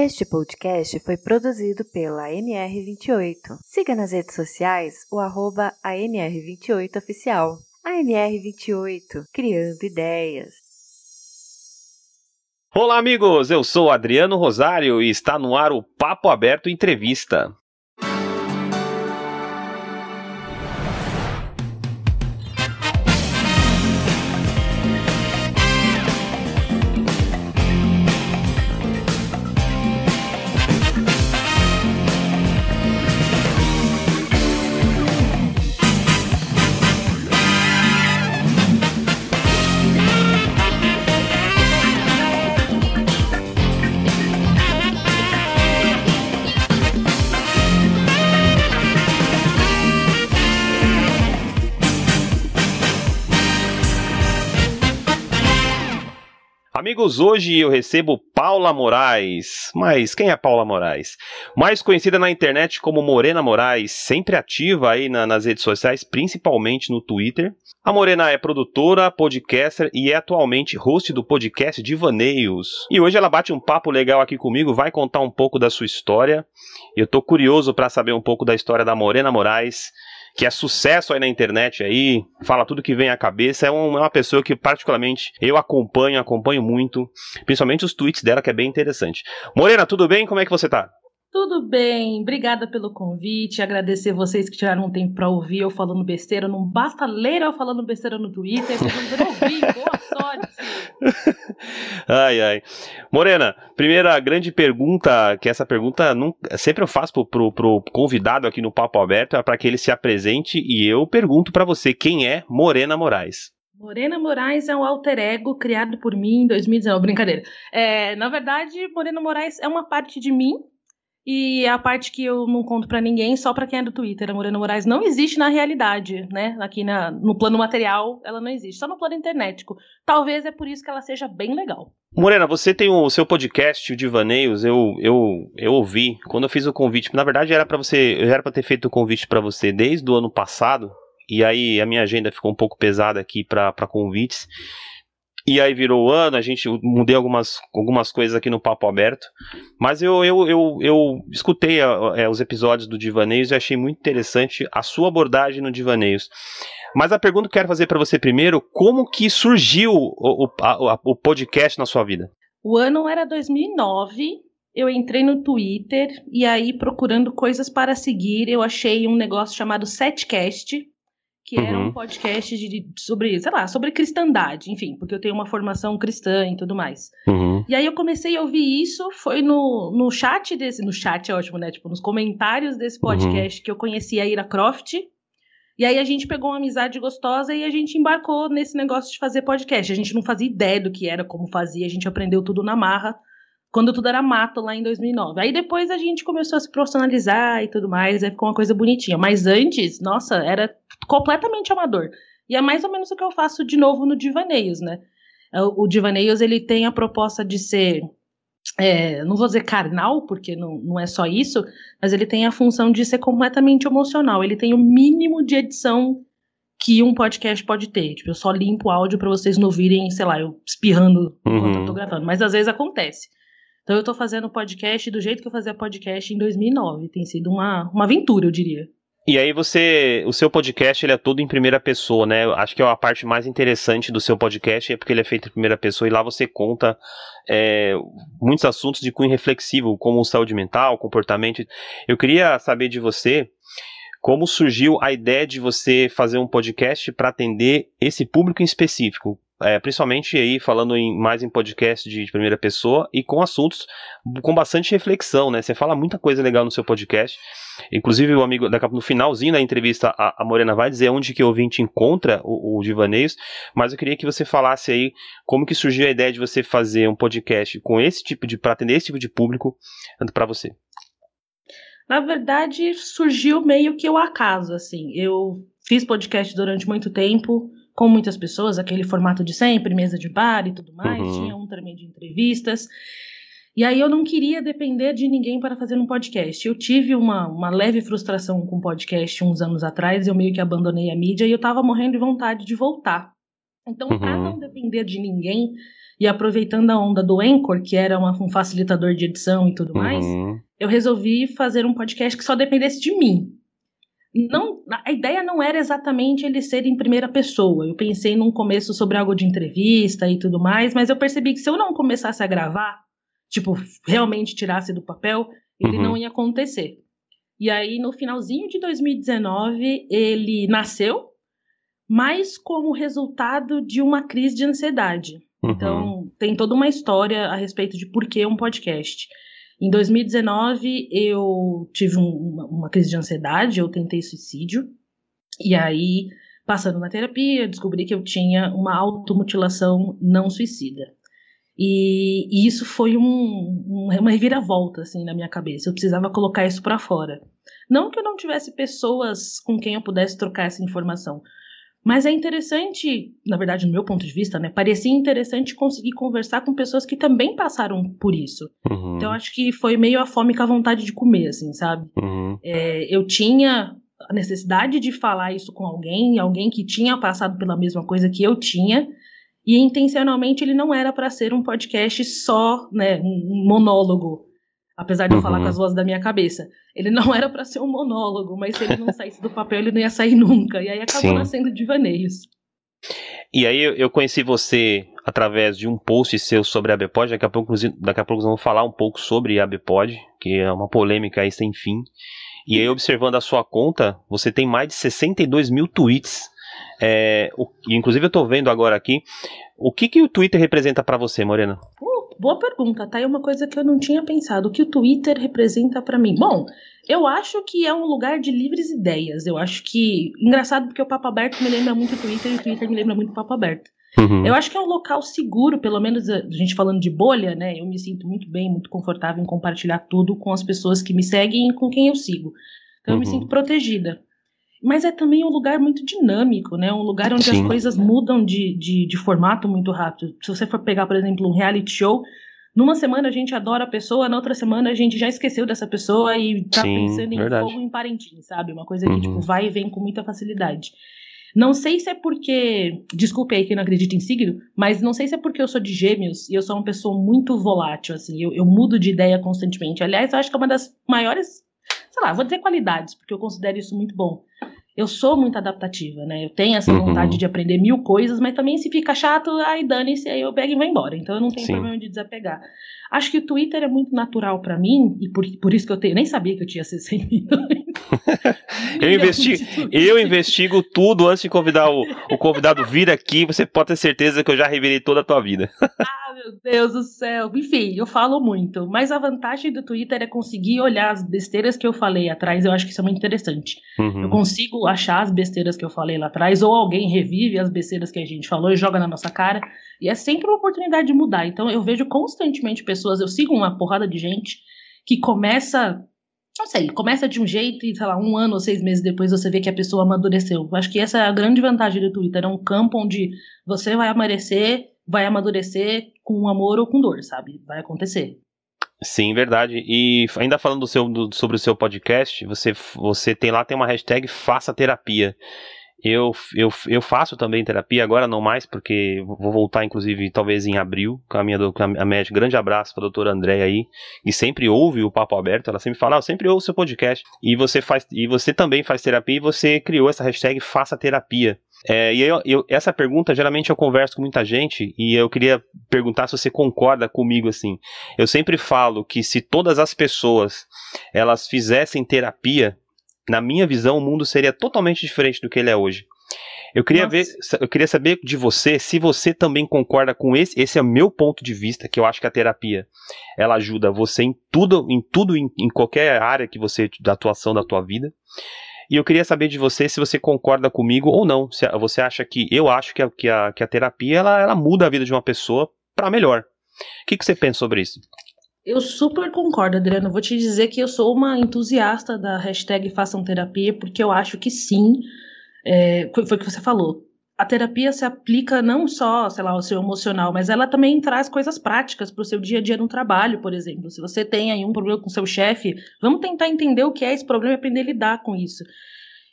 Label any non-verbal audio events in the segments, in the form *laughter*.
Este podcast foi produzido pela NR28. Siga nas redes sociais o arroba ANR28Oficial. ANR28, criando ideias. Olá, amigos! Eu sou Adriano Rosário e está no ar o Papo Aberto Entrevista. Amigos, hoje eu recebo Paula Moraes. Mas quem é Paula Moraes? Mais conhecida na internet como Morena Moraes, sempre ativa aí na, nas redes sociais, principalmente no Twitter. A Morena é produtora, podcaster e é atualmente host do podcast Divaneios. E hoje ela bate um papo legal aqui comigo, vai contar um pouco da sua história. Eu tô curioso para saber um pouco da história da Morena Moraes que é sucesso aí na internet aí, fala tudo que vem à cabeça, é, é uma pessoa que particularmente eu acompanho, acompanho muito, principalmente os tweets dela que é bem interessante. Morena, tudo bem? Como é que você tá? Tudo bem, obrigada pelo convite. Agradecer vocês que tiraram um tempo para ouvir eu falando besteira. Não basta ler eu falando besteira no Twitter, vocês vão ouvir. *laughs* Boa sorte. ai, ai. Morena, primeira grande pergunta, que essa pergunta sempre eu faço pro, pro, pro convidado aqui no Papo Aberto, é para que ele se apresente e eu pergunto para você quem é Morena Moraes. Morena Moraes é um alter ego criado por mim em 2019. Brincadeira. É, na verdade, Morena Moraes é uma parte de mim e a parte que eu não conto para ninguém, só para quem é do Twitter, a Morena Moraes não existe na realidade, né? Aqui na, no plano material, ela não existe, só no plano internetico. Talvez é por isso que ela seja bem legal. Morena, você tem o seu podcast, o Divaneios, eu, eu, eu ouvi quando eu fiz o convite. Na verdade, era para você, era para ter feito o convite para você desde o ano passado, e aí a minha agenda ficou um pouco pesada aqui para convites. E aí virou o ano, a gente mudei algumas, algumas coisas aqui no Papo Aberto. Mas eu, eu, eu, eu escutei é, os episódios do Divaneios e achei muito interessante a sua abordagem no Divaneios. Mas a pergunta que eu quero fazer para você primeiro, como que surgiu o, o, a, o podcast na sua vida? O ano era 2009, eu entrei no Twitter e aí procurando coisas para seguir, eu achei um negócio chamado Setcast, que uhum. era um uhum. podcast de, sobre, sei lá, sobre cristandade, enfim, porque eu tenho uma formação cristã e tudo mais. Uhum. E aí eu comecei a ouvir isso, foi no, no chat desse, no chat é ótimo, né? Tipo, nos comentários desse uhum. podcast uhum. que eu conheci a Ira Croft. E aí a gente pegou uma amizade gostosa e a gente embarcou nesse negócio de fazer podcast. A gente não fazia ideia do que era, como fazia, a gente aprendeu tudo na marra quando tudo era mato lá em 2009. Aí depois a gente começou a se profissionalizar e tudo mais, aí ficou uma coisa bonitinha. Mas antes, nossa, era completamente amador. E é mais ou menos o que eu faço de novo no Divaneios, né? É, o Divaneios, ele tem a proposta de ser, é, não vou dizer carnal, porque não, não é só isso, mas ele tem a função de ser completamente emocional. Ele tem o mínimo de edição que um podcast pode ter. Tipo, eu só limpo o áudio para vocês não ouvirem, sei lá, eu espirrando enquanto eu tô uhum. gravando. Mas às vezes acontece. Então eu tô fazendo podcast do jeito que eu fazia podcast em 2009. Tem sido uma, uma aventura, eu diria. E aí você, o seu podcast ele é todo em primeira pessoa, né? Acho que é a parte mais interessante do seu podcast é porque ele é feito em primeira pessoa e lá você conta é, muitos assuntos de cunho reflexivo, como saúde mental, comportamento. Eu queria saber de você como surgiu a ideia de você fazer um podcast para atender esse público em específico é, principalmente aí falando em, mais em podcast de, de, primeira pessoa e com assuntos com bastante reflexão, né? Você fala muita coisa legal no seu podcast. Inclusive, o amigo, no finalzinho da entrevista, a, a Morena vai dizer onde que o ouvinte encontra o, o Divaneios, mas eu queria que você falasse aí como que surgiu a ideia de você fazer um podcast com esse tipo de, para atender esse tipo de público para você. Na verdade, surgiu meio que o acaso, assim. Eu fiz podcast durante muito tempo, com muitas pessoas, aquele formato de sempre, mesa de bar e tudo mais, uhum. tinha um também de entrevistas. E aí eu não queria depender de ninguém para fazer um podcast. Eu tive uma, uma leve frustração com podcast uns anos atrás, eu meio que abandonei a mídia e eu estava morrendo de vontade de voltar. Então, uhum. para não depender de ninguém, e aproveitando a onda do Anchor, que era uma, um facilitador de edição e tudo mais, uhum. eu resolvi fazer um podcast que só dependesse de mim. Não, a ideia não era exatamente ele ser em primeira pessoa. Eu pensei num começo sobre algo de entrevista e tudo mais, mas eu percebi que se eu não começasse a gravar, tipo, realmente tirasse do papel, ele uhum. não ia acontecer. E aí, no finalzinho de 2019, ele nasceu, mas como resultado de uma crise de ansiedade. Uhum. Então, tem toda uma história a respeito de por que um podcast. Em 2019, eu tive um, uma, crise de ansiedade, eu tentei suicídio, e aí, passando na terapia, descobri que eu tinha uma automutilação não suicida. E, e isso foi um, uma reviravolta assim na minha cabeça. Eu precisava colocar isso para fora. Não que eu não tivesse pessoas com quem eu pudesse trocar essa informação, mas é interessante, na verdade, no meu ponto de vista, né? Parecia interessante conseguir conversar com pessoas que também passaram por isso. Uhum. Então, acho que foi meio a fome com a vontade de comer, assim, sabe? Uhum. É, eu tinha a necessidade de falar isso com alguém, alguém que tinha passado pela mesma coisa que eu tinha, e intencionalmente ele não era para ser um podcast só, né, um monólogo, apesar de eu falar com uhum. as vozes da minha cabeça. Ele não *laughs* era para ser um monólogo, mas se ele não saísse do papel, ele não ia sair nunca. E aí acabou Sim. nascendo Divaneios. E aí eu conheci você através de um post seu sobre a ABPOD, daqui a pouco, daqui a pouco vamos falar um pouco sobre a ABPOD, que é uma polêmica aí sem fim. E aí, observando a sua conta, você tem mais de 62 mil tweets é, o, inclusive eu estou vendo agora aqui, o que, que o Twitter representa para você, Morena? Boa pergunta, tá? É uma coisa que eu não tinha pensado. O que o Twitter representa para mim? Bom, eu acho que é um lugar de livres ideias. Eu acho que. Engraçado porque o Papo Aberto me lembra muito o Twitter e o Twitter me lembra muito o Papo Aberto. Uhum. Eu acho que é um local seguro, pelo menos a gente falando de bolha, né? Eu me sinto muito bem, muito confortável em compartilhar tudo com as pessoas que me seguem e com quem eu sigo. Então uhum. eu me uhum. sinto protegida mas é também um lugar muito dinâmico, né? Um lugar onde Sim. as coisas mudam de, de, de, formato muito rápido. Se você for pegar, por exemplo, um reality show, numa semana a gente adora a pessoa, na outra semana a gente já esqueceu dessa pessoa e tá Sim, pensando em verdade. fogo em Parentim, sabe? Uma coisa que, uhum. tipo, vai e vem com muita facilidade. Não sei se é porque. Desculpe aí quem não acredita em signo, mas não sei se é porque eu sou de gêmeos e eu sou uma pessoa muito volátil, assim. Eu, eu mudo de ideia constantemente. Aliás, eu acho que é uma das maiores sei lá, vou dizer qualidades, porque eu considero isso muito bom. Eu sou muito adaptativa, né? Eu tenho essa uhum. vontade de aprender mil coisas, mas também se fica chato, aí dane-se, aí eu pego e vou embora. Então eu não tenho Sim. problema de desapegar. Acho que o Twitter é muito natural para mim, e por, por isso que eu tenho. nem sabia que eu tinha *laughs* 60 milhões. Eu, *laughs* investigo, eu investigo tudo antes de convidar o, o convidado vir aqui. Você pode ter certeza que eu já revelei toda a tua vida. *laughs* ah, meu Deus do céu. Enfim, eu falo muito. Mas a vantagem do Twitter é conseguir olhar as besteiras que eu falei atrás. Eu acho que isso é muito interessante. Uhum. Eu consigo achar as besteiras que eu falei lá atrás, ou alguém revive as besteiras que a gente falou e joga na nossa cara. E é sempre uma oportunidade de mudar. Então eu vejo constantemente pessoas, eu sigo uma porrada de gente que começa, não sei, começa de um jeito e, sei lá, um ano ou seis meses depois você vê que a pessoa amadureceu. Eu acho que essa é a grande vantagem do Twitter. É um campo onde você vai amadurecer, vai amadurecer com amor ou com dor, sabe? Vai acontecer. Sim, verdade. E ainda falando do seu, do, sobre o seu podcast, você, você tem lá tem uma hashtag Faça Terapia. Eu, eu, eu faço também terapia, agora não mais, porque vou voltar, inclusive, talvez em abril, com a minha com a médica. Grande abraço para a doutora Andréia aí, e sempre ouve o Papo Aberto. Ela sempre fala, ah, eu sempre ouço o seu podcast. E você, faz, e você também faz terapia, e você criou essa hashtag Faça Terapia. É, e eu, eu, essa pergunta, geralmente eu converso com muita gente, e eu queria perguntar se você concorda comigo assim. Eu sempre falo que se todas as pessoas elas fizessem terapia, na minha visão, o mundo seria totalmente diferente do que ele é hoje. Eu queria Nossa. ver, eu queria saber de você se você também concorda com esse. Esse é o meu ponto de vista, que eu acho que a terapia ela ajuda você em tudo, em tudo, em, em qualquer área que você da atuação da tua vida. E eu queria saber de você se você concorda comigo ou não. Se você acha que eu acho que a, que a, que a terapia ela, ela muda a vida de uma pessoa para melhor. O que, que você pensa sobre isso? Eu super concordo, Adriano. Vou te dizer que eu sou uma entusiasta da hashtag Façam Terapia, porque eu acho que sim, é, foi o que você falou. A terapia se aplica não só, sei lá, ao seu emocional, mas ela também traz coisas práticas para o seu dia a dia no trabalho, por exemplo. Se você tem aí um problema com seu chefe, vamos tentar entender o que é esse problema e aprender a lidar com isso.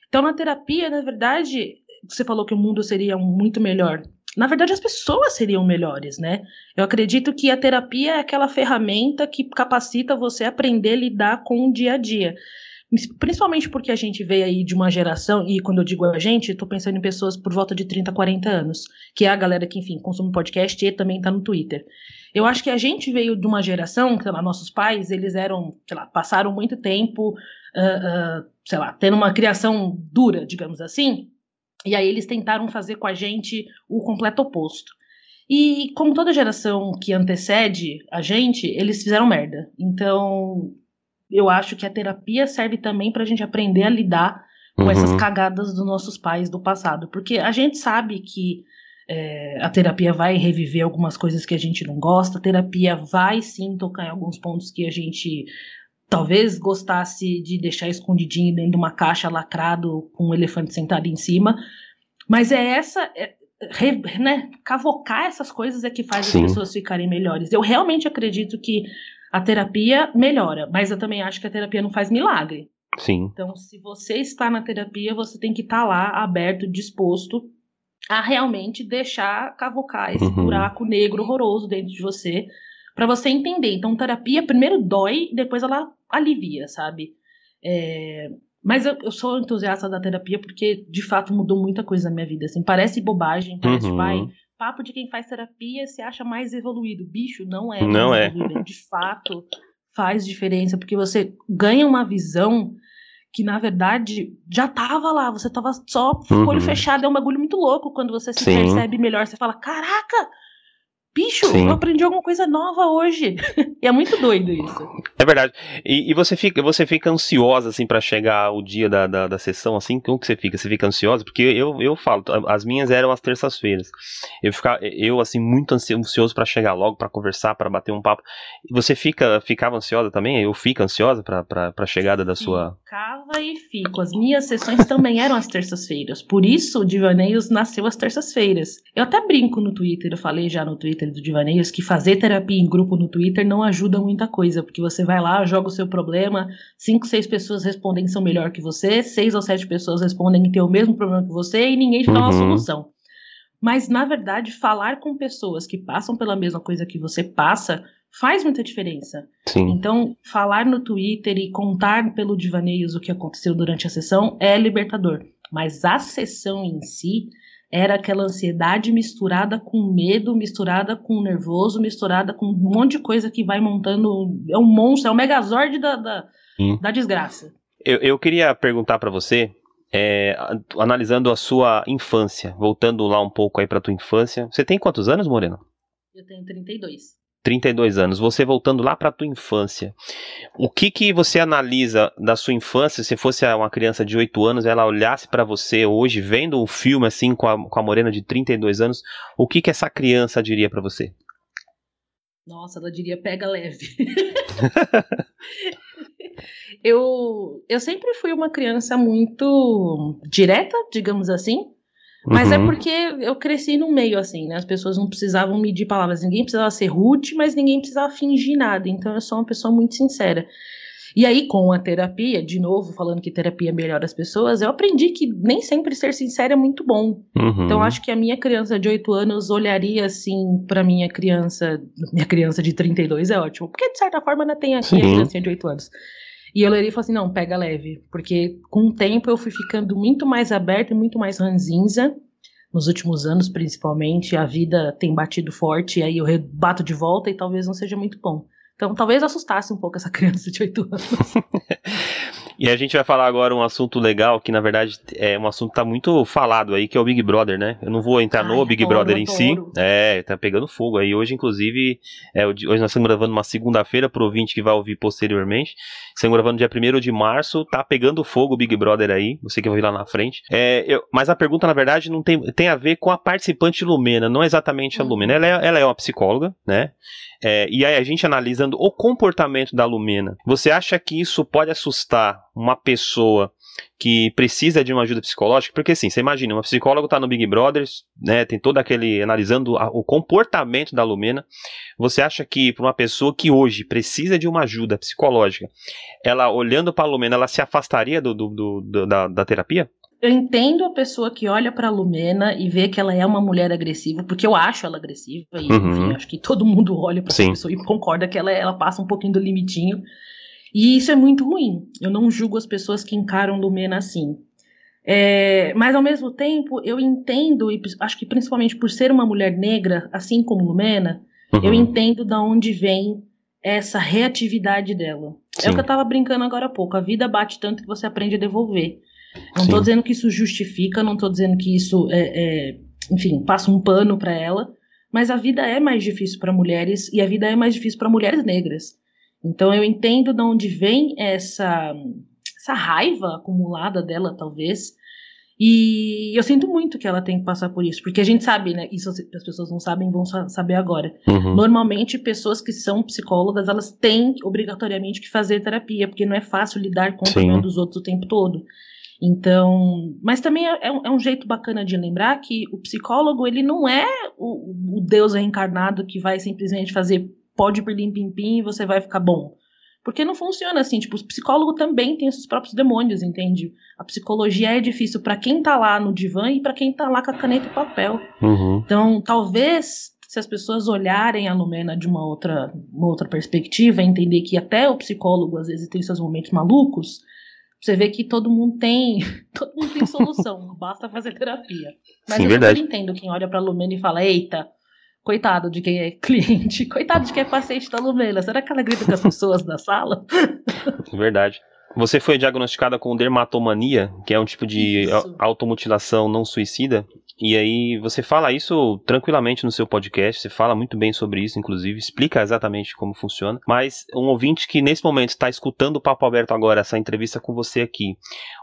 Então, na terapia, na verdade, você falou que o mundo seria muito melhor. Na verdade, as pessoas seriam melhores, né? Eu acredito que a terapia é aquela ferramenta que capacita você a aprender a lidar com o dia a dia. Principalmente porque a gente veio aí de uma geração, e quando eu digo a gente, estou pensando em pessoas por volta de 30, 40 anos, que é a galera que, enfim, consome podcast e também está no Twitter. Eu acho que a gente veio de uma geração, sei lá, nossos pais, eles eram, sei lá, passaram muito tempo, uh, uh, sei lá, tendo uma criação dura, digamos assim, e aí eles tentaram fazer com a gente o completo oposto. E como toda geração que antecede a gente, eles fizeram merda. Então, eu acho que a terapia serve também para a gente aprender a lidar com uhum. essas cagadas dos nossos pais do passado. Porque a gente sabe que é, a terapia vai reviver algumas coisas que a gente não gosta, a terapia vai sim tocar em alguns pontos que a gente talvez gostasse de deixar escondidinho dentro de uma caixa lacrado com um elefante sentado em cima. Mas é essa. É, re, né, cavocar essas coisas é que faz Sim. as pessoas ficarem melhores. Eu realmente acredito que a terapia melhora, mas eu também acho que a terapia não faz milagre. Sim. Então, se você está na terapia, você tem que estar tá lá, aberto, disposto a realmente deixar cavocar esse uhum. buraco negro horroroso dentro de você, para você entender. Então, terapia primeiro dói, depois ela alivia, sabe? É, mas eu, eu, sou entusiasta da terapia porque, de fato, mudou muita coisa na minha vida. Assim, parece bobagem, parece, uhum. vai, papo de quem faz terapia se acha mais evoluído. Bicho, não é. Não é. Evoluído. De fato, faz diferença, porque você ganha uma visão que, na verdade, já tava lá. Você tava só com o olho uhum. fechado. É um bagulho muito louco quando você se Sim. percebe melhor. Você fala, caraca, bicho, Sim. eu aprendi alguma coisa nova hoje. *laughs* e é muito doido isso. É verdade. E, e, você fica você fica ansiosa, assim, para chegar o dia da, da, da, sessão, assim? Como que você fica? Você fica ansiosa? Porque eu, eu falo, as minhas eram as terças-feiras. Eu, fica, eu, assim, muito ansioso para chegar logo, para conversar, para bater um papo. Você fica ficava ansiosa também? Eu fico ansiosa pra, pra, pra chegada da sua... Ficava e fico. As minhas sessões também eram as terças-feiras. Por isso, o Divaneios nasceu às terças-feiras. Eu até brinco no Twitter, eu falei já no Twitter do Divaneios que fazer terapia em grupo no Twitter não ajuda muita coisa, porque você vai lá, joga o seu problema, cinco, seis pessoas respondem que são melhor que você, seis ou sete pessoas respondem que tem o mesmo problema que você e ninguém te dá uma uhum. solução. Mas, na verdade, falar com pessoas que passam pela mesma coisa que você passa faz muita diferença. Sim. Então, falar no Twitter e contar pelo Divaneios o que aconteceu durante a sessão é libertador. Mas a sessão em si era aquela ansiedade misturada com medo, misturada com nervoso, misturada com um monte de coisa que vai montando. É um monstro, é o megazord da, da, da desgraça. Eu, eu queria perguntar para você, é, analisando a sua infância, voltando lá um pouco aí para tua infância. Você tem quantos anos, Moreno? Eu tenho 32. 32 anos, você voltando lá para a tua infância, o que que você analisa da sua infância, se fosse uma criança de 8 anos, ela olhasse para você hoje, vendo o filme assim com a, com a Morena de 32 anos, o que que essa criança diria para você? Nossa, ela diria pega leve. *laughs* eu, eu sempre fui uma criança muito direta, digamos assim. Mas é uhum. é porque eu cresci no meio, assim, né? As pessoas não precisavam medir palavras. Ninguém precisava ser rude, mas ninguém precisava fingir nada. Então eu sou uma pessoa muito sincera. E aí, com a terapia, de novo, falando que terapia melhora as pessoas, eu aprendi que nem sempre ser sincera é muito bom. Uhum. Então, acho que a minha criança de 8 anos olharia assim para minha criança, minha criança de 32 é ótimo, porque de certa forma ainda tem aqui Sim. a criança de 8 anos. E eu olharia e falei assim: não, pega leve. Porque com o tempo eu fui ficando muito mais aberta e muito mais ranzinza. Nos últimos anos, principalmente, a vida tem batido forte, e aí eu bato de volta e talvez não seja muito bom. Então, talvez assustasse um pouco essa *laughs* criança de 8 anos. *laughs* e a gente vai falar agora um assunto legal, que na verdade é um assunto que tá muito falado aí, que é o Big Brother, né? Eu não vou entrar Ai, no Big adoro, Brother em si. É, tá pegando fogo aí. Hoje, inclusive, é, hoje nós estamos gravando uma segunda-feira pro ouvinte que vai ouvir posteriormente. Estamos gravando dia 1 de março, tá pegando fogo o Big Brother aí, você que vai vir lá na frente. É, eu, mas a pergunta, na verdade, não tem, tem a ver com a participante Lumena, não exatamente a uhum. Lumena. Ela é, ela é uma psicóloga, né? É, e aí a gente analisando o comportamento da Lumena, você acha que isso pode assustar uma pessoa que precisa de uma ajuda psicológica? Porque assim, você imagina, uma psicóloga está no Big Brother, né, tem todo aquele analisando a, o comportamento da Lumena. Você acha que para uma pessoa que hoje precisa de uma ajuda psicológica, ela olhando para a Lumena, ela se afastaria do, do, do da, da terapia? Eu entendo a pessoa que olha pra Lumena e vê que ela é uma mulher agressiva, porque eu acho ela agressiva, e uhum. enfim, acho que todo mundo olha pra essa pessoa e concorda que ela, ela passa um pouquinho do limitinho. E isso é muito ruim. Eu não julgo as pessoas que encaram Lumena assim. É, mas ao mesmo tempo, eu entendo, e acho que principalmente por ser uma mulher negra, assim como Lumena, uhum. eu entendo da onde vem essa reatividade dela. Sim. É o que eu tava brincando agora há pouco. A vida bate tanto que você aprende a devolver. Não Sim. tô dizendo que isso justifica, não tô dizendo que isso é, é enfim, passa um pano para ela, mas a vida é mais difícil para mulheres e a vida é mais difícil para mulheres negras. Então eu entendo de onde vem essa, essa raiva acumulada dela, talvez. E eu sinto muito que ela tem que passar por isso, porque a gente sabe, né? Isso as pessoas não sabem, vão saber agora. Uhum. Normalmente, pessoas que são psicólogas, elas têm obrigatoriamente que fazer terapia, porque não é fácil lidar com o problema dos outros o tempo todo. Então, mas também é, é, um, é, um, jeito bacana de lembrar que o psicólogo ele não é o, o Deus reencarnado que vai simplesmente fazer pode por pim pim e você vai ficar bom. Porque não funciona assim, tipo, o psicólogo também tem seus próprios demônios, entende? A psicologia é difícil para quem tá lá no divã e para quem tá lá com a caneta e papel. Uhum. Então, talvez se as pessoas olharem a Lumena de uma outra, uma outra perspectiva, entender que até o psicólogo às vezes tem seus momentos malucos, você vê que todo mundo tem, *laughs* todo mundo tem solução, *laughs* basta fazer terapia. Mas Sim, eu verdade. entendo quem olha para Lumena e fala: "Eita, coitado de quem é *laughs* cliente, coitado de quem é paciente da Lumena. Será que ela grita com as pessoas da sala?" Verdade. Você foi diagnosticada com dermatomania, que é um tipo de Isso. automutilação não suicida. E aí você fala isso tranquilamente no seu podcast, você fala muito bem sobre isso, inclusive, explica exatamente como funciona. Mas um ouvinte que nesse momento está escutando o Papo Aberto agora, essa entrevista com você aqui,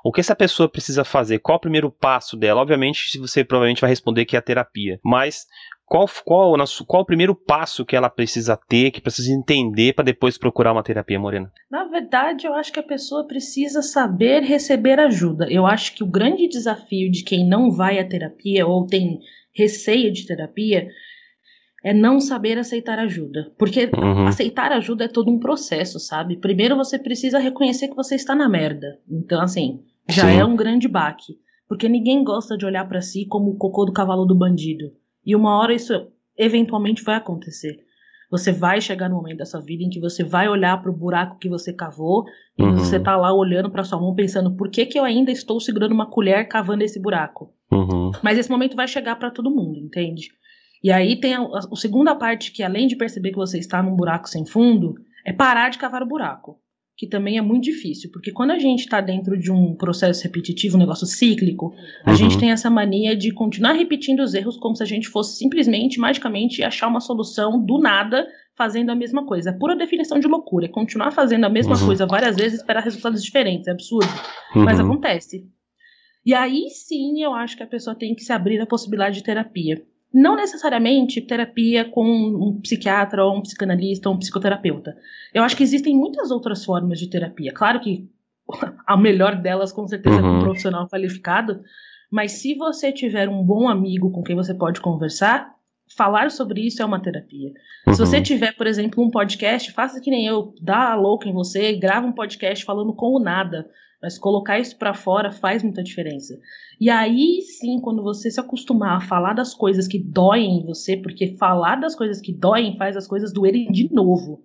o que essa pessoa precisa fazer? Qual o primeiro passo dela? Obviamente, você provavelmente vai responder que é a terapia. Mas qual, qual, qual o primeiro passo que ela precisa ter, que precisa entender para depois procurar uma terapia, Morena? Na verdade, eu acho que a pessoa precisa saber receber ajuda. Eu acho que o grande desafio de quem não vai à terapia ou tem receio de terapia é não saber aceitar ajuda. Porque uhum. aceitar ajuda é todo um processo, sabe? Primeiro você precisa reconhecer que você está na merda. Então, assim, já Sim. é um grande baque. Porque ninguém gosta de olhar para si como o cocô do cavalo do bandido. E uma hora isso eventualmente vai acontecer. Você vai chegar no momento da sua vida em que você vai olhar para o buraco que você cavou e uhum. você tá lá olhando para sua mão pensando por que, que eu ainda estou segurando uma colher cavando esse buraco. Uhum. Mas esse momento vai chegar para todo mundo, entende? E aí tem a, a, a segunda parte que além de perceber que você está num buraco sem fundo, é parar de cavar o buraco que também é muito difícil, porque quando a gente está dentro de um processo repetitivo, um negócio cíclico, a uhum. gente tem essa mania de continuar repetindo os erros como se a gente fosse simplesmente, magicamente, achar uma solução do nada fazendo a mesma coisa. É pura definição de loucura. É continuar fazendo a mesma uhum. coisa várias vezes e esperar resultados diferentes. É absurdo. Uhum. Mas acontece. E aí sim eu acho que a pessoa tem que se abrir a possibilidade de terapia. Não necessariamente terapia com um psiquiatra ou um psicanalista ou um psicoterapeuta. Eu acho que existem muitas outras formas de terapia. Claro que *laughs* a melhor delas, com certeza, uhum. é com um uhum. profissional qualificado. Mas se você tiver um bom amigo com quem você pode conversar, falar sobre isso é uma terapia. Uhum. Se você uhum. tiver, por exemplo, um podcast, faça que nem eu, dá a louca em você, grava um podcast falando com o nada. Mas colocar isso para fora faz muita diferença. E aí sim, quando você se acostumar a falar das coisas que doem em você, porque falar das coisas que doem faz as coisas doerem de novo.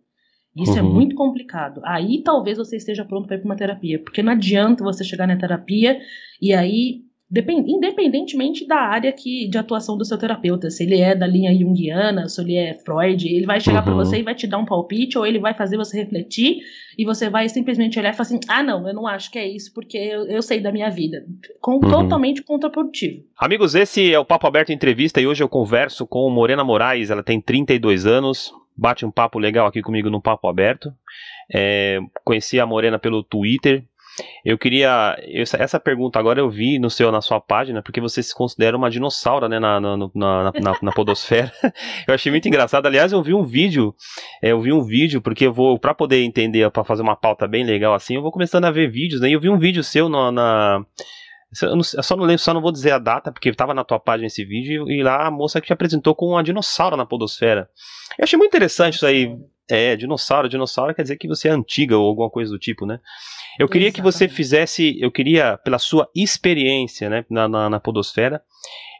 Isso é uhum. é muito complicado. Aí talvez você esteja pronto para ir para uma terapia, porque não adianta você chegar na terapia e aí Depend, independentemente da área que, de atuação do seu terapeuta, se ele é da linha junguiana, se ele é Freud, ele vai chegar uhum. para você e vai te dar um palpite, ou ele vai fazer você refletir, e você vai simplesmente olhar e falar assim: ah, não, eu não acho que é isso, porque eu, eu sei da minha vida. Com, uhum. Totalmente contraprodutivo. Amigos, esse é o Papo Aberto Entrevista, e hoje eu converso com Morena Moraes, ela tem 32 anos, bate um papo legal aqui comigo no Papo Aberto. É, conheci a Morena pelo Twitter, eu queria. Essa, pergunta agora eu vi no seu, na sua página, porque você se considera uma dinossauro, né, na, na, na, na, podosfera. *laughs* eu achei muito engraçado. Aliás, eu vi um vídeo, é, eu vi um vídeo, porque eu vou, para poder entender, para fazer uma pauta bem legal assim, eu vou começando a ver vídeos, né? Eu vi um vídeo seu na. eu, só não lembro, só não vou dizer a data, porque estava na tua página esse vídeo, e lá a moça que te apresentou com uma dinossauro na podosfera. Eu achei muito interessante isso aí. É, dinossauro. Dinossauro quer dizer que você é antiga ou alguma coisa do tipo, né? Eu queria Exatamente. que você fizesse, eu queria, pela sua experiência né, na, na, na Podosfera,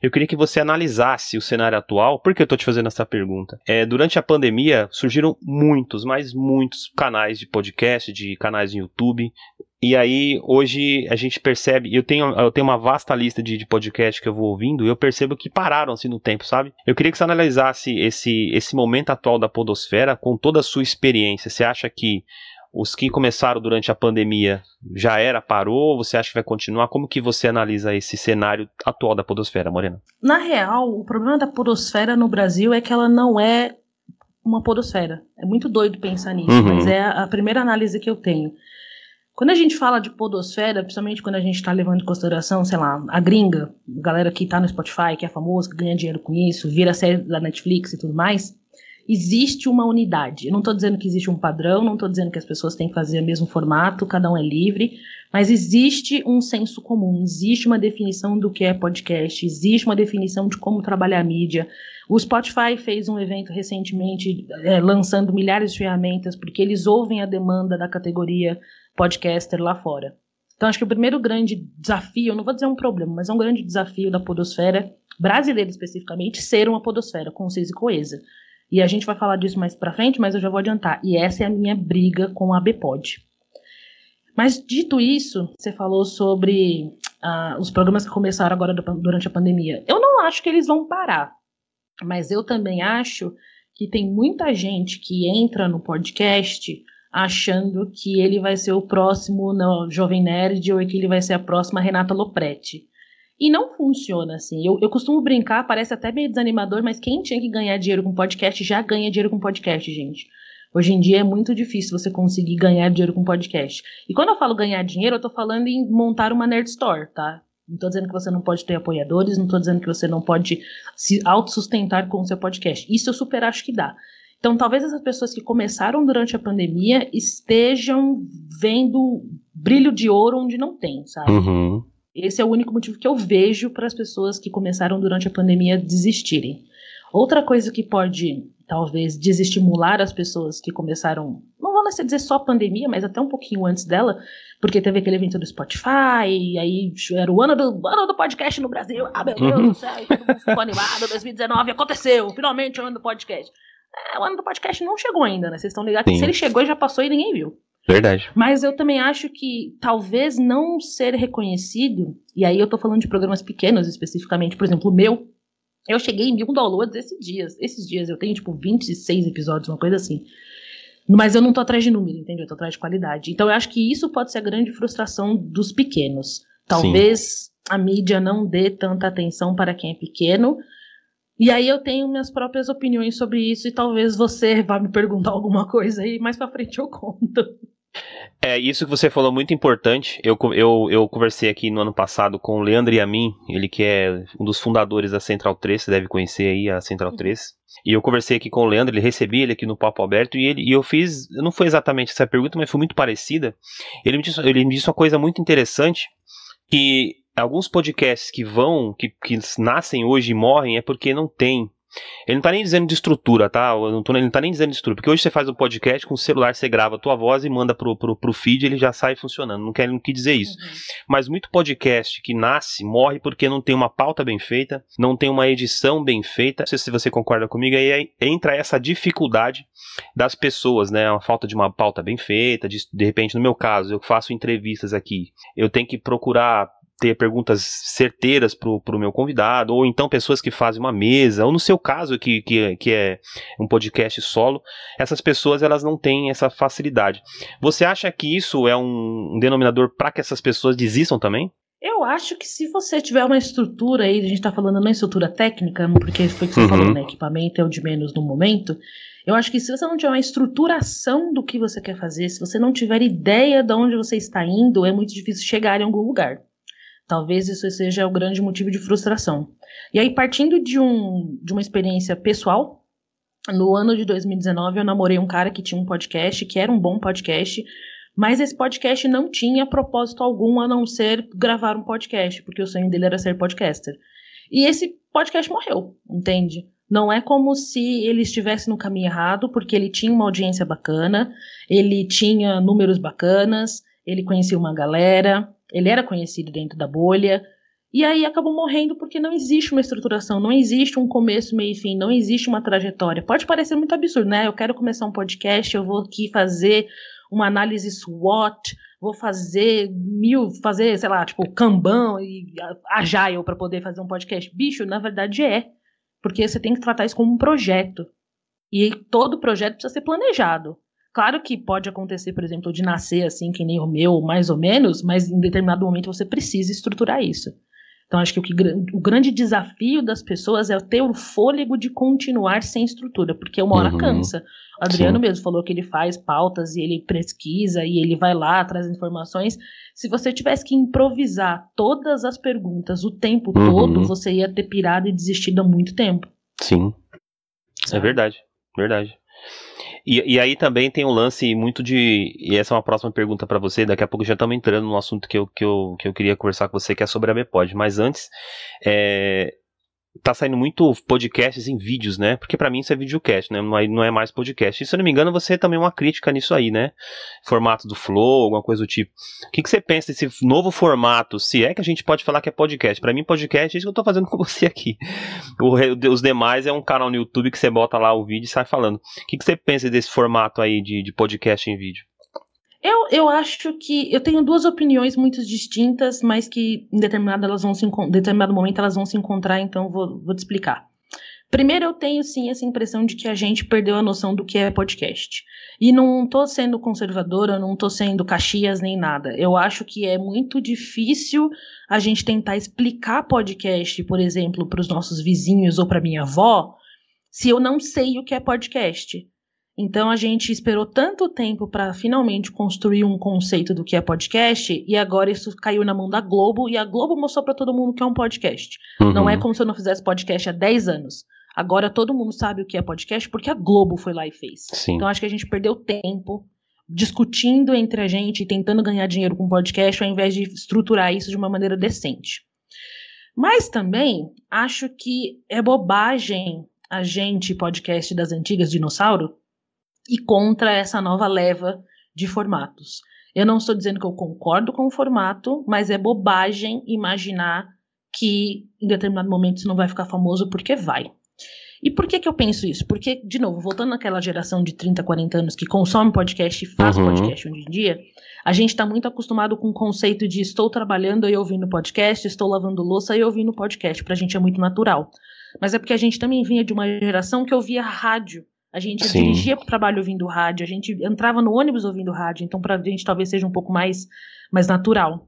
eu queria que você analisasse o cenário atual. Por que eu estou te fazendo essa pergunta? É, durante a pandemia surgiram muitos, mas muitos canais de podcast, de canais no YouTube. E aí, hoje, a gente percebe, eu tenho, eu tenho uma vasta lista de, de podcast que eu vou ouvindo, e eu percebo que pararam assim no tempo, sabe? Eu queria que você analisasse esse, esse momento atual da Podosfera com toda a sua experiência. Você acha que os que começaram durante a pandemia já era, parou? Você acha que vai continuar? Como que você analisa esse cenário atual da podosfera, Morena? Na real, o problema da podosfera no Brasil é que ela não é uma podosfera. É muito doido pensar nisso, uhum. mas é a primeira análise que eu tenho. Quando a gente fala de podosfera, principalmente quando a gente está levando em consideração, sei lá, a gringa, a galera que está no Spotify, que é famosa, que ganha dinheiro com isso, vira série da Netflix e tudo mais, existe uma unidade. Eu não estou dizendo que existe um padrão, não estou dizendo que as pessoas têm que fazer o mesmo formato, cada um é livre, mas existe um senso comum, existe uma definição do que é podcast, existe uma definição de como trabalhar a mídia. O Spotify fez um evento recentemente é, lançando milhares de ferramentas, porque eles ouvem a demanda da categoria podcaster lá fora. Então, acho que o primeiro grande desafio, não vou dizer um problema, mas é um grande desafio da podosfera, brasileira especificamente, ser uma podosfera concisa e coesa. E a gente vai falar disso mais pra frente, mas eu já vou adiantar. E essa é a minha briga com a BPOD. Mas dito isso, você falou sobre uh, os programas que começaram agora durante a pandemia. Eu não acho que eles vão parar, mas eu também acho que tem muita gente que entra no podcast achando que ele vai ser o próximo no Jovem Nerd ou que ele vai ser a próxima Renata Lopretti. E não funciona assim. Eu, eu costumo brincar, parece até meio desanimador, mas quem tinha que ganhar dinheiro com podcast já ganha dinheiro com podcast, gente. Hoje em dia é muito difícil você conseguir ganhar dinheiro com podcast. E quando eu falo ganhar dinheiro, eu tô falando em montar uma nerd store, tá? Não tô dizendo que você não pode ter apoiadores, não tô dizendo que você não pode se autossustentar com o seu podcast. Isso eu super acho que dá. Então, talvez essas pessoas que começaram durante a pandemia estejam vendo brilho de ouro onde não tem, sabe? Uhum. Esse é o único motivo que eu vejo para as pessoas que começaram durante a pandemia desistirem. Outra coisa que pode, talvez, desestimular as pessoas que começaram, não vou dizer só pandemia, mas até um pouquinho antes dela, porque teve aquele evento do Spotify, e aí era o ano do, ano do podcast no Brasil. Ah, meu Deus do céu, todo mundo ficou *laughs* animado, 2019 aconteceu, finalmente o ano do podcast. É, o ano do podcast não chegou ainda, né? Vocês estão ligados se ele chegou, já passou e ninguém viu. Verdade. Mas eu também acho que talvez não ser reconhecido, e aí eu tô falando de programas pequenos especificamente, por exemplo, o meu, eu cheguei em mil downloads esses dias. Esses dias eu tenho tipo 26 episódios, uma coisa assim. Mas eu não tô atrás de número, entendeu? Eu tô atrás de qualidade. Então eu acho que isso pode ser a grande frustração dos pequenos. Talvez Sim. a mídia não dê tanta atenção para quem é pequeno, e aí eu tenho minhas próprias opiniões sobre isso e talvez você vá me perguntar *laughs* alguma coisa aí, mais pra frente eu conto. É, isso que você falou muito importante. Eu, eu, eu conversei aqui no ano passado com o Leandro Yamin, ele que é um dos fundadores da Central 3, você deve conhecer aí a Central 3. Uhum. E eu conversei aqui com o Leandro, ele recebi ele aqui no Papo Aberto e, ele, e eu fiz, não foi exatamente essa pergunta, mas foi muito parecida. Ele me disse, ele me disse uma coisa muito interessante, que alguns podcasts que vão, que, que nascem hoje e morrem é porque não tem ele não tá nem dizendo de estrutura, tá? Tô, ele não tá nem dizendo de estrutura. Porque hoje você faz um podcast com o celular, você grava a tua voz e manda pro, pro, pro feed ele já sai funcionando. Não quer, não quer dizer isso. Uhum. Mas muito podcast que nasce, morre porque não tem uma pauta bem feita, não tem uma edição bem feita. Não sei se você concorda comigo, aí entra essa dificuldade das pessoas, né? A falta de uma pauta bem feita, de, de repente, no meu caso, eu faço entrevistas aqui, eu tenho que procurar ter perguntas certeiras para o meu convidado, ou então pessoas que fazem uma mesa, ou no seu caso, que, que, que é um podcast solo, essas pessoas elas não têm essa facilidade. Você acha que isso é um, um denominador para que essas pessoas desistam também? Eu acho que se você tiver uma estrutura aí, a gente está falando não estrutura técnica, porque foi o que você uhum. falou, né? Equipamento é o de menos no momento. Eu acho que se você não tiver uma estruturação do que você quer fazer, se você não tiver ideia de onde você está indo, é muito difícil chegar em algum lugar. Talvez isso seja o grande motivo de frustração. E aí, partindo de, um, de uma experiência pessoal, no ano de 2019 eu namorei um cara que tinha um podcast, que era um bom podcast, mas esse podcast não tinha propósito algum a não ser gravar um podcast, porque o sonho dele era ser podcaster. E esse podcast morreu, entende? Não é como se ele estivesse no caminho errado, porque ele tinha uma audiência bacana, ele tinha números bacanas, ele conhecia uma galera, ele era conhecido dentro da bolha, e aí acabou morrendo porque não existe uma estruturação, não existe um começo, meio e fim, não existe uma trajetória. Pode parecer muito absurdo, né? Eu quero começar um podcast, eu vou aqui fazer uma análise SWOT, vou fazer mil, fazer, sei lá, tipo, Kanban e Agile para poder fazer um podcast. Bicho, na verdade é. Porque você tem que tratar isso como um projeto. E todo projeto precisa ser planejado. Claro que pode acontecer, por exemplo, de nascer assim, que nem o meu, mais ou menos, mas em determinado momento você precisa estruturar isso. Então, acho que o, que o grande desafio das pessoas é ter o fôlego de continuar sem estrutura, porque uma hora uhum. cansa. O Adriano Sim. mesmo falou que ele faz pautas e ele pesquisa e ele vai lá, traz informações. Se você tivesse que improvisar todas as perguntas o tempo uhum. todo, você ia ter pirado e desistido há muito tempo. Sim. É verdade, verdade. E, e aí também tem um lance muito de. E essa é uma próxima pergunta para você. Daqui a pouco já estamos entrando no assunto que eu, que, eu, que eu queria conversar com você, que é sobre a Bepod. Mas antes, é, tá saindo muito podcasts em vídeos, né? Porque para mim isso é videocast, né? Não é, não é mais podcast. E se eu não me engano, você também é uma crítica nisso aí, né? Formato do Flow, alguma coisa do tipo. O que, que você pensa desse novo formato? Se é que a gente pode falar que é podcast. Para mim, podcast é isso que eu tô fazendo *laughs* com você aqui. O, os demais é um canal no YouTube que você bota lá o vídeo e sai falando. O que, que você pensa desse formato aí de, de podcast em vídeo? Eu, eu acho que eu tenho duas opiniões muito distintas, mas que em determinado, elas vão se, em determinado momento elas vão se encontrar, então vou, vou te explicar. Primeiro, eu tenho sim essa impressão de que a gente perdeu a noção do que é podcast. E não estou sendo conservadora, não estou sendo caxias nem nada. Eu acho que é muito difícil a gente tentar explicar podcast, por exemplo, para os nossos vizinhos ou para minha avó, se eu não sei o que é podcast. Então a gente esperou tanto tempo para finalmente construir um conceito do que é podcast e agora isso caiu na mão da Globo e a Globo mostrou para todo mundo que é um podcast. Uhum. Não é como se eu não fizesse podcast há 10 anos. Agora todo mundo sabe o que é podcast porque a Globo foi lá e fez. Sim. Então acho que a gente perdeu tempo discutindo entre a gente e tentando ganhar dinheiro com podcast ao invés de estruturar isso de uma maneira decente. Mas também acho que é bobagem a gente, podcast das antigas dinossauro, e contra essa nova leva de formatos. Eu não estou dizendo que eu concordo com o formato, mas é bobagem imaginar que em determinado momento isso não vai ficar famoso, porque vai. E por que, que eu penso isso? Porque, de novo, voltando naquela geração de 30, 40 anos que consome podcast e faz uhum. podcast hoje em dia, a gente está muito acostumado com o conceito de estou trabalhando e ouvindo podcast, estou lavando louça e ouvindo podcast. Pra gente é muito natural. Mas é porque a gente também vinha de uma geração que ouvia rádio a gente Sim. dirigia para o trabalho ouvindo rádio, a gente entrava no ônibus ouvindo rádio, então para a gente talvez seja um pouco mais, mais natural.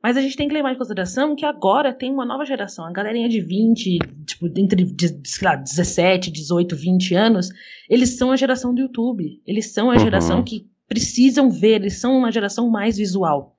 Mas a gente tem que levar em consideração que agora tem uma nova geração, a galerinha de 20, tipo, entre sei lá, 17, 18, 20 anos, eles são a geração do YouTube. Eles são a uhum. geração que precisam ver, eles são uma geração mais visual.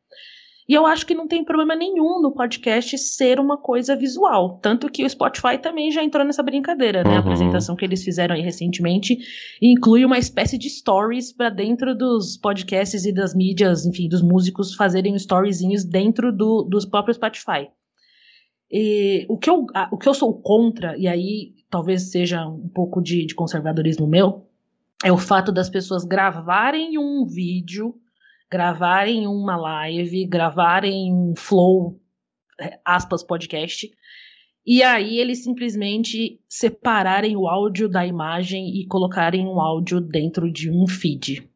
E eu acho que não tem problema nenhum no podcast ser uma coisa visual. Tanto que o Spotify também já entrou nessa brincadeira, né? Uhum. A apresentação que eles fizeram aí recentemente inclui uma espécie de stories para dentro dos podcasts e das mídias, enfim, dos músicos fazerem storyzinhos dentro do, dos próprios Spotify. E o, que eu, o que eu sou contra, e aí talvez seja um pouco de, de conservadorismo meu, é o fato das pessoas gravarem um vídeo gravarem uma live, gravarem um flow, é, aspas, podcast, e aí eles simplesmente separarem o áudio da imagem e colocarem um áudio dentro de um feed.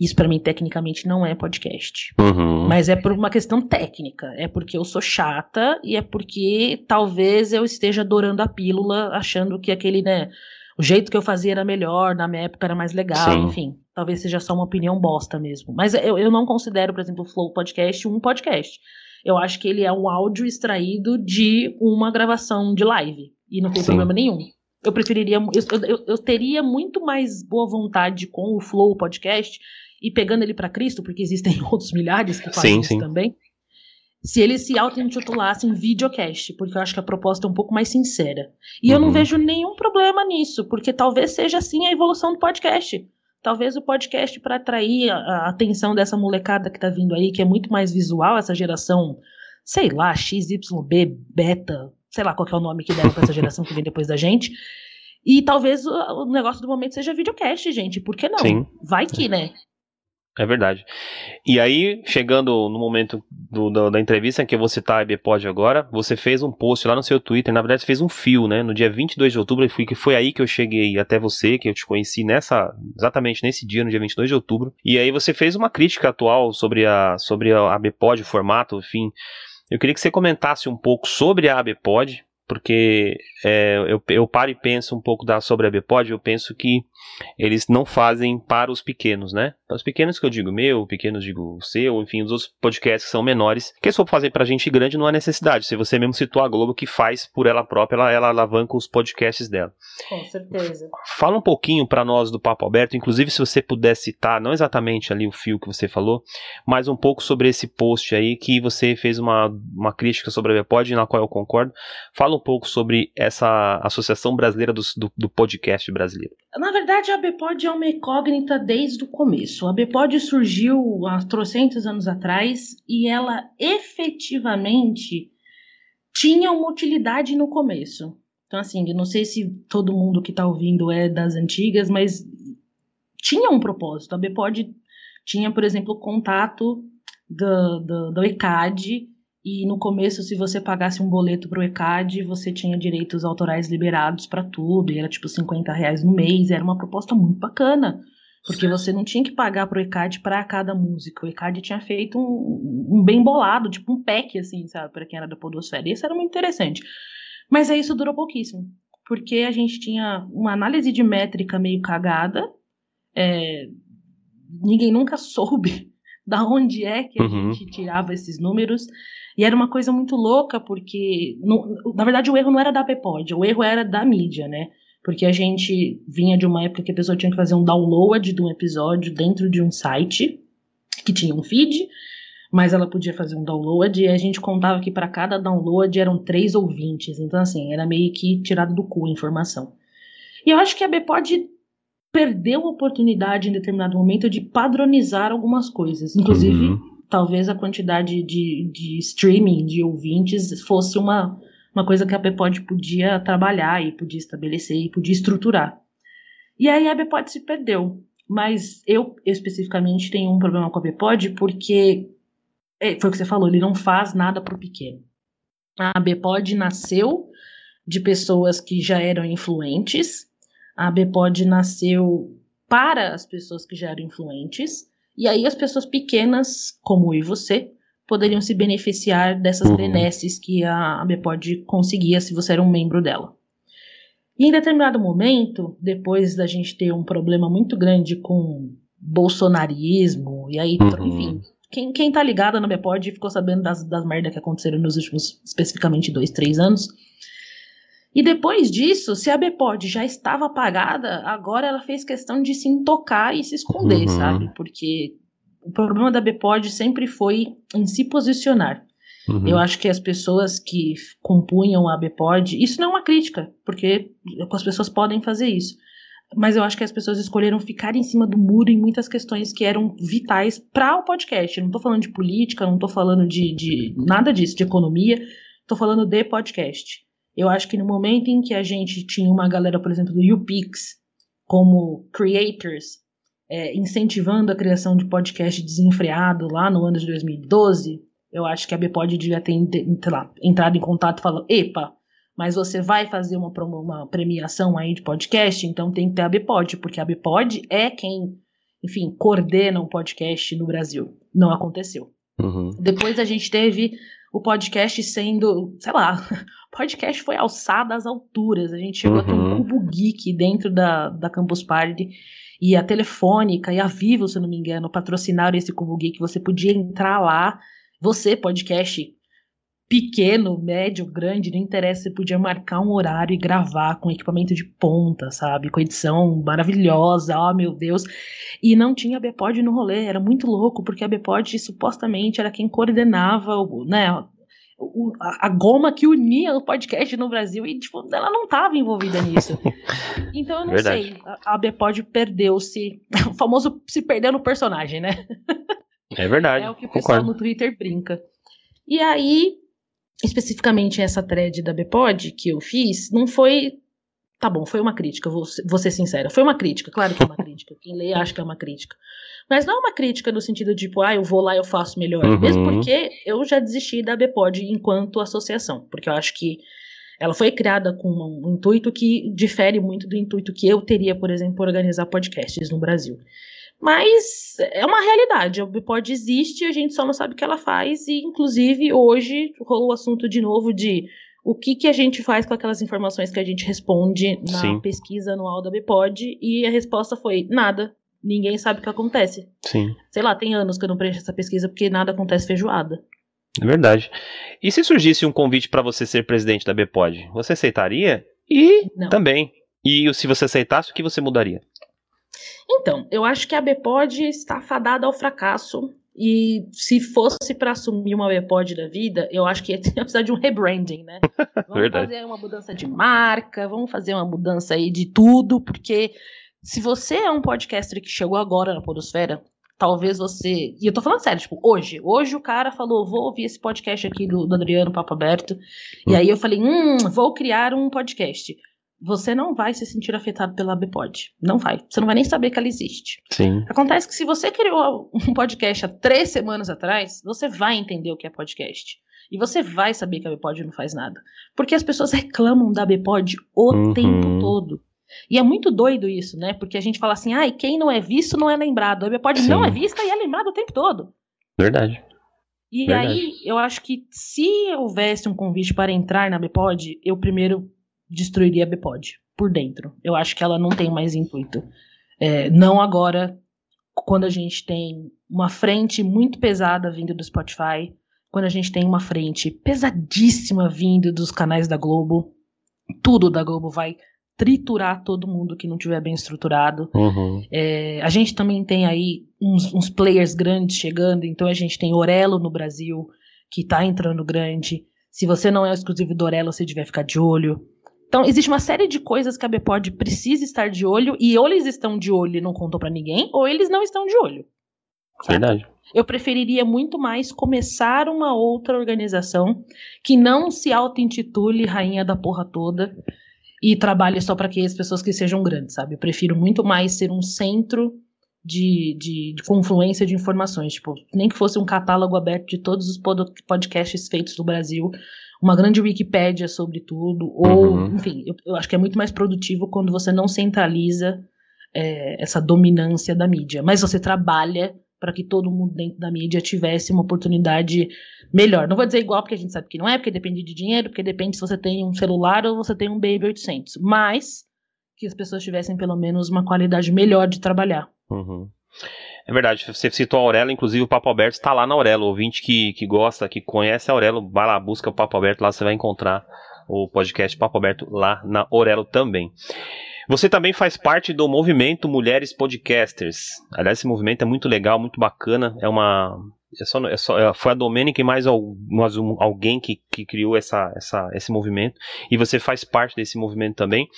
Isso para mim tecnicamente não é podcast. Uhum. Mas é por uma questão técnica. É porque eu sou chata e é porque talvez eu esteja adorando a pílula, achando que aquele, né, o jeito que eu fazia era melhor, na minha época era mais legal, Sim. enfim. Talvez seja só uma opinião bosta mesmo. Mas eu, eu não considero, por exemplo, o Flow Podcast um podcast. Eu acho que ele é um áudio extraído de uma gravação de live. E não tem Sim. problema nenhum. Eu preferiria. Eu, eu, eu, teria muito mais boa vontade com o Flow Podcast e pegando ele para Cristo, porque existem *laughs* outros milhares que fazem sim, isso sim. também se eles se auto-intitulassem videocast, porque eu acho que a proposta é um pouco mais sincera. E uhum. eu não uhum. vejo nenhum problema nisso, porque talvez seja assim a evolução do podcast. Talvez o podcast, para atrair a, atenção dessa molecada que tá vindo aí, que é muito mais visual, essa geração, sei lá, XYB, beta, sei lá qual é o nome que deram pra essa geração que vem depois da gente. E talvez o, o negócio do momento seja videocast, gente. Por que não? Sim. Vai que, né? É verdade. E aí, chegando no momento do, do, da entrevista que eu vou citar a IBPod agora, você fez um post lá no seu Twitter, na verdade você fez um fio, né? No dia 22 de outubro, que foi aí que eu cheguei até você, que eu te conheci nessa, exatamente nesse dia, no dia 22 de outubro. E aí você fez uma crítica atual sobre a, sobre a ABPod, o formato, enfim. Eu queria que você comentasse um pouco sobre a ABPod, porque é, eu, eu paro e penso um pouco da, sobre a Bpod, eu penso que eles não fazem para os pequenos, né? Para os pequenos que eu digo meu, pequenos digo seu, enfim, os outros podcasts que são menores, que se for fazer para gente grande não há necessidade. Se você mesmo citou a Globo que faz por ela própria, ela, ela alavanca os podcasts dela. Com certeza. Fala um pouquinho para nós do Papo Aberto, inclusive se você puder citar, não exatamente ali o fio que você falou, mas um pouco sobre esse post aí que você fez uma, uma crítica sobre a Bpod, na qual eu concordo. Fala um pouco sobre essa Associação Brasileira do, do, do Podcast Brasileiro. Na verdade, a BPOD é uma incógnita desde o começo. A BPOD surgiu há trocentos anos atrás e ela efetivamente tinha uma utilidade no começo. Então, assim, não sei se todo mundo que está ouvindo é das antigas, mas tinha um propósito. A BPOD tinha, por exemplo, contato do, do, do ECAD e no começo, se você pagasse um boleto pro ECAD, você tinha direitos autorais liberados para tudo, e era tipo 50 reais no mês, era uma proposta muito bacana. Porque você não tinha que pagar pro ECAD para cada música. O ECAD tinha feito um, um, bem bolado, tipo um pack, assim, sabe, para quem era da Podosfera. E isso era muito interessante. Mas aí isso durou pouquíssimo. Porque a gente tinha uma análise de métrica meio cagada. É, ninguém nunca *laughs* soube da onde é que a uhum. gente tirava esses números. E era uma coisa muito louca, porque, no, na verdade, o erro não era da Pepod, o erro era da mídia, né? Porque a gente vinha de uma época que a pessoa tinha que fazer um download de um episódio dentro de um site, que tinha um feed, mas ela podia fazer um download, e a gente contava que para cada download eram três ouvintes. Então, assim, era meio que tirado do cu a informação. E eu acho que a Bpod perdeu a oportunidade em determinado momento de padronizar algumas coisas. Inclusive, uhum talvez a quantidade de, de streaming de ouvintes fosse uma, uma coisa que a Bpod podia trabalhar e podia estabelecer e podia estruturar. E aí a Bpod se perdeu. Mas eu especificamente tenho um problema com a Bpod porque é, foi o que você falou, ele não faz nada para o pequeno. A Bpod nasceu de pessoas que já eram influentes. A Bpod nasceu para as pessoas que já eram influentes. E aí as pessoas pequenas, como eu e você, poderiam se beneficiar dessas uhum. benesses que a ABPOD conseguia se você era um membro dela. E em determinado momento, depois da gente ter um problema muito grande com bolsonarismo, e aí, uhum. enfim, quem, quem tá ligado na BPOD ficou sabendo das, das merdas que aconteceram nos últimos, especificamente, dois, três anos. E depois disso, se a Bpod já estava apagada, agora ela fez questão de se intocar e se esconder, uhum. sabe? Porque o problema da Bpod sempre foi em se posicionar. Uhum. Eu acho que as pessoas que compunham a Bpod, isso não é uma crítica, porque as pessoas podem fazer isso. Mas eu acho que as pessoas escolheram ficar em cima do muro em muitas questões que eram vitais para o podcast. Eu não estou falando de política, não estou falando de, de nada disso, de economia, estou falando de podcast. Eu acho que no momento em que a gente tinha uma galera, por exemplo, do UPix, como creators, é, incentivando a criação de podcast desenfreado lá no ano de 2012, eu acho que a Bpod devia ter lá, entrado em contato e falado, epa, mas você vai fazer uma, uma premiação aí de podcast, então tem que ter a Bpod, porque a Bpod é quem, enfim, coordena o um podcast no Brasil. Não aconteceu. Uhum. Depois a gente teve o podcast sendo, sei lá, o podcast foi alçado às alturas. A gente chegou uhum. a ter um uhum. cubo geek dentro da, da Campus Party. E a Telefônica e a Vivo, se não me engano, patrocinaram esse cubo geek. Você podia entrar lá, você, podcast pequeno, médio, grande, não interessa, você podia marcar um horário e gravar com equipamento de ponta, sabe? Com edição maravilhosa, oh meu Deus. E não tinha a Bpod no rolê, era muito louco, porque a Bpod supostamente era quem coordenava, né? A, goma que unia o podcast no Brasil e tipo, ela não estava envolvida nisso. *laughs* Então eu não Verdade. sei, a, a Bpod perdeu-se, *laughs* o famoso se perdeu no personagem, né? É verdade. É o que o pessoal concordo. no Twitter brinca. E aí especificamente essa thread da Bpod que eu fiz, não foi Tá bom, foi uma crítica, vou, vou ser sincera. Foi uma crítica, claro que é uma *laughs* crítica. Quem lê acha que é uma crítica. Mas não é uma crítica no sentido de, tipo, ah, eu vou lá e eu faço melhor. Uhum. Mesmo porque eu já desisti da Bpod enquanto associação. Porque eu acho que ela foi criada com um intuito que difere muito do intuito que eu teria, por exemplo, organizar podcasts no Brasil. Mas é uma realidade. A Bpod existe, a gente só não sabe o que ela faz. E, inclusive, hoje rolou o assunto de novo de o que, que a gente faz com aquelas informações que a gente responde na Sim. pesquisa anual da Bpod. E a resposta foi nada. Ninguém sabe o que acontece. Sim. Sei lá, tem anos que eu não preencho essa pesquisa porque nada acontece feijoada. É verdade. E se surgisse um convite para você ser presidente da Bpod, você aceitaria? E não. também. E se você aceitasse, o que você mudaria? Então, eu acho que a Bpod está fadada ao fracasso. E se fosse para assumir uma Bpod da vida, eu acho que ia *laughs* precisar de um rebranding, né? *laughs* Vamos Verdade. fazer uma mudança de marca, vamos fazer uma mudança aí de tudo, porque se você é um podcaster que chegou agora na Podosfera, talvez você. E eu tô falando sério, tipo, hoje. Hoje o cara falou: vou ouvir esse podcast aqui do, do Adriano Papo Aberto. Hum. E aí eu falei: hum, vou criar um podcast. Você não vai se sentir afetado pela Bpod. Não vai. Você não vai nem saber que ela existe. Sim. Acontece que se você criou um podcast há três semanas atrás, você vai entender o que é podcast. E você vai saber que a Bpod não faz nada. Porque as pessoas reclamam da Bpod o uhum. tempo todo. E é muito doido isso, né? Porque a gente fala assim, ah, e quem não é visto não é lembrado. A Sim. não é vista e é lembrado o tempo todo. Verdade. E Verdade. aí, eu acho que se houvesse um convite para entrar na Bpod, eu primeiro destruiria a Bpod por dentro. Eu acho que ela não tem mais intuito. É, não agora, quando a gente tem uma frente muito pesada vindo do Spotify, quando a gente tem uma frente pesadíssima vindo dos canais da Globo, tudo da Globo vai triturar todo mundo que não tiver bem estruturado. Uhum. É, a gente também tem aí uns, uns, players grandes chegando, então a gente tem Orelo no Brasil, que está entrando grande. Se você não é exclusivo do Orelo, você deve ficar de olho. Então, existe uma série de coisas que a Bpod precisa estar de olho, e ou eles estão de olho e não contam para ninguém, ou eles não estão de olho. Verdade. Eu preferiria muito mais começar uma outra organização que não se auto-intitule rainha da porra toda, e trabalhe só para que as pessoas que sejam grandes, sabe? Eu prefiro muito mais ser um centro de, de, de, confluência de informações, tipo, nem que fosse um catálogo aberto de todos os podcasts feitos no Brasil, uma grande Wikipédia sobre tudo, ou, uhum. enfim, eu, eu, acho que é muito mais produtivo quando você não centraliza é, essa dominância da mídia, mas você trabalha para que todo mundo dentro da mídia tivesse uma oportunidade melhor. Não vou dizer igual, porque a gente sabe que não é, porque depende de dinheiro, porque depende se você tem um celular ou você tem um Baby 800. Mas que as pessoas tivessem pelo menos uma qualidade melhor de trabalhar. Uhum. É verdade, você citou a Aurelo, inclusive o Papo Aberto está lá na Aurelo. O ouvinte que, que gosta, que conhece a Aurelo, vai lá, busca o Papo Aberto, lá você vai encontrar o podcast Papo Aberto lá na Aurelo também. Você também faz parte do movimento Mulheres Podcasters. Aliás, esse movimento é muito legal, muito bacana. É uma. É só, é só, é, foi a Domênica e mais, mais um, alguém que, que criou essa, essa, esse movimento. E você faz parte desse movimento também. O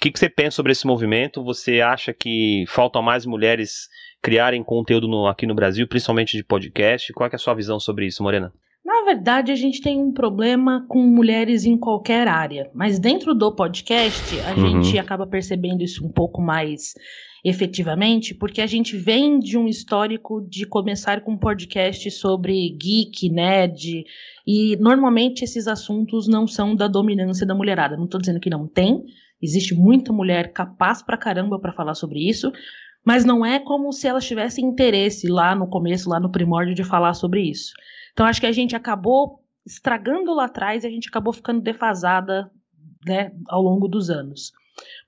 que, que você pensa sobre esse movimento? Você acha que faltam mais mulheres criarem conteúdo no, aqui no Brasil, principalmente de podcast? Qual é a sua visão sobre isso, Morena? Na verdade, a gente tem um problema com mulheres em qualquer área, mas dentro do podcast, a uhum. gente acaba percebendo isso um pouco mais efetivamente, porque a gente vem de um histórico de começar com um podcast sobre geek, nerd, e normalmente esses assuntos não são da dominância da mulherada. Não estou dizendo que não tem, existe muita mulher capaz pra caramba para falar sobre isso, mas não é como se elas tivessem interesse lá no começo, lá no primórdio de falar sobre isso. Então acho que a gente acabou estragando lá atrás e a gente acabou ficando defasada né, ao longo dos anos.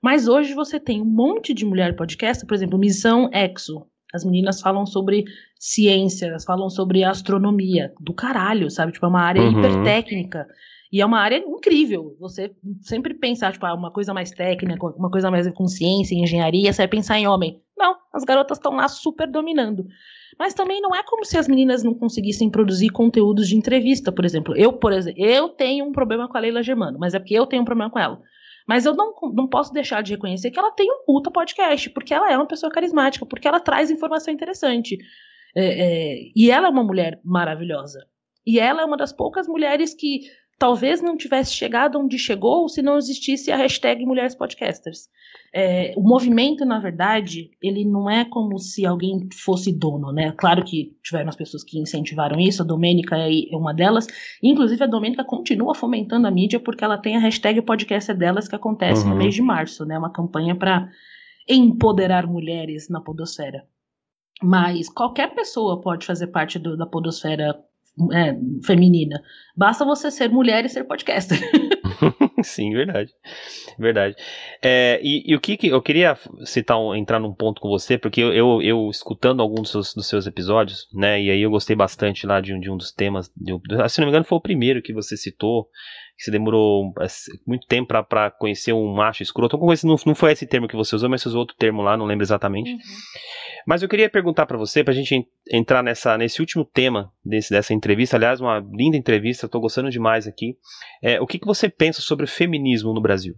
Mas hoje você tem um monte de mulher podcast, por exemplo, Missão Exo. As meninas falam sobre ciência, elas falam sobre astronomia, do caralho, sabe? Tipo, é uma área uhum. hipertécnica. E é uma área incrível. Você sempre pensar, tipo, ah, uma coisa mais técnica, uma coisa mais com ciência, engenharia, você vai pensar em homem. Não, as garotas estão lá super dominando. Mas também não é como se as meninas não conseguissem produzir conteúdos de entrevista, por exemplo. Eu, por exemplo, eu tenho um problema com a Leila Germano, mas é porque eu tenho um problema com ela. Mas eu não, não posso deixar de reconhecer que ela tem um puta podcast, porque ela é uma pessoa carismática, porque ela traz informação interessante. É, é, e ela é uma mulher maravilhosa. E ela é uma das poucas mulheres que talvez não tivesse chegado onde chegou se não existisse a hashtag Mulheres Podcasters. É, o movimento, na verdade, ele não é como se alguém fosse dono, né? Claro que tiveram as pessoas que incentivaram isso, a Domênica é, é uma delas. Inclusive, a Domênica continua fomentando a mídia porque ela tem a hashtag podcast delas que acontece uhum. no mês de março, né? Uma campanha para empoderar mulheres na podosfera. Mas qualquer pessoa pode fazer parte do, da podosfera é, feminina. Basta você ser mulher e ser podcaster. *laughs* *laughs* Sim, verdade. Verdade. É, e, e, o que, que eu queria citar, entrar num ponto com você, porque eu, eu, eu, escutando alguns dos seus, dos seus episódios, né, e aí eu gostei bastante lá de um, de um dos temas, de, se não me engano foi o primeiro que você citou, que você demorou é, muito tempo para conhecer um macho escroto. Não, não foi esse termo que você usou, mas você usou outro termo lá, não lembro exatamente. Uhum. Mas eu queria perguntar para você, para a gente entrar nessa, nesse último tema desse, dessa entrevista, aliás, uma linda entrevista, estou gostando demais aqui. É, o que, que você pensa sobre o feminismo no Brasil?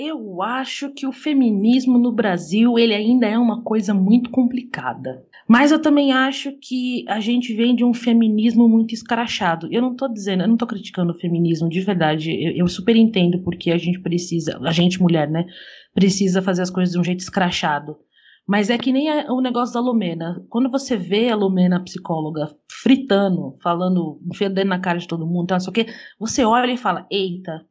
Eu acho que o feminismo no Brasil ele ainda é uma coisa muito complicada. Mas eu também acho que a gente vem de um feminismo muito escrachado. Eu não tô dizendo, eu não tô criticando o feminismo de verdade. Eu, eu super entendo porque a gente precisa, a gente mulher, né, precisa fazer as coisas de um jeito escrachado. Mas é que nem o negócio da Lumena. Quando você vê a Lumena psicóloga fritando, falando, fedendo na cara de todo mundo, não sei o quê, você olha e fala: Eita,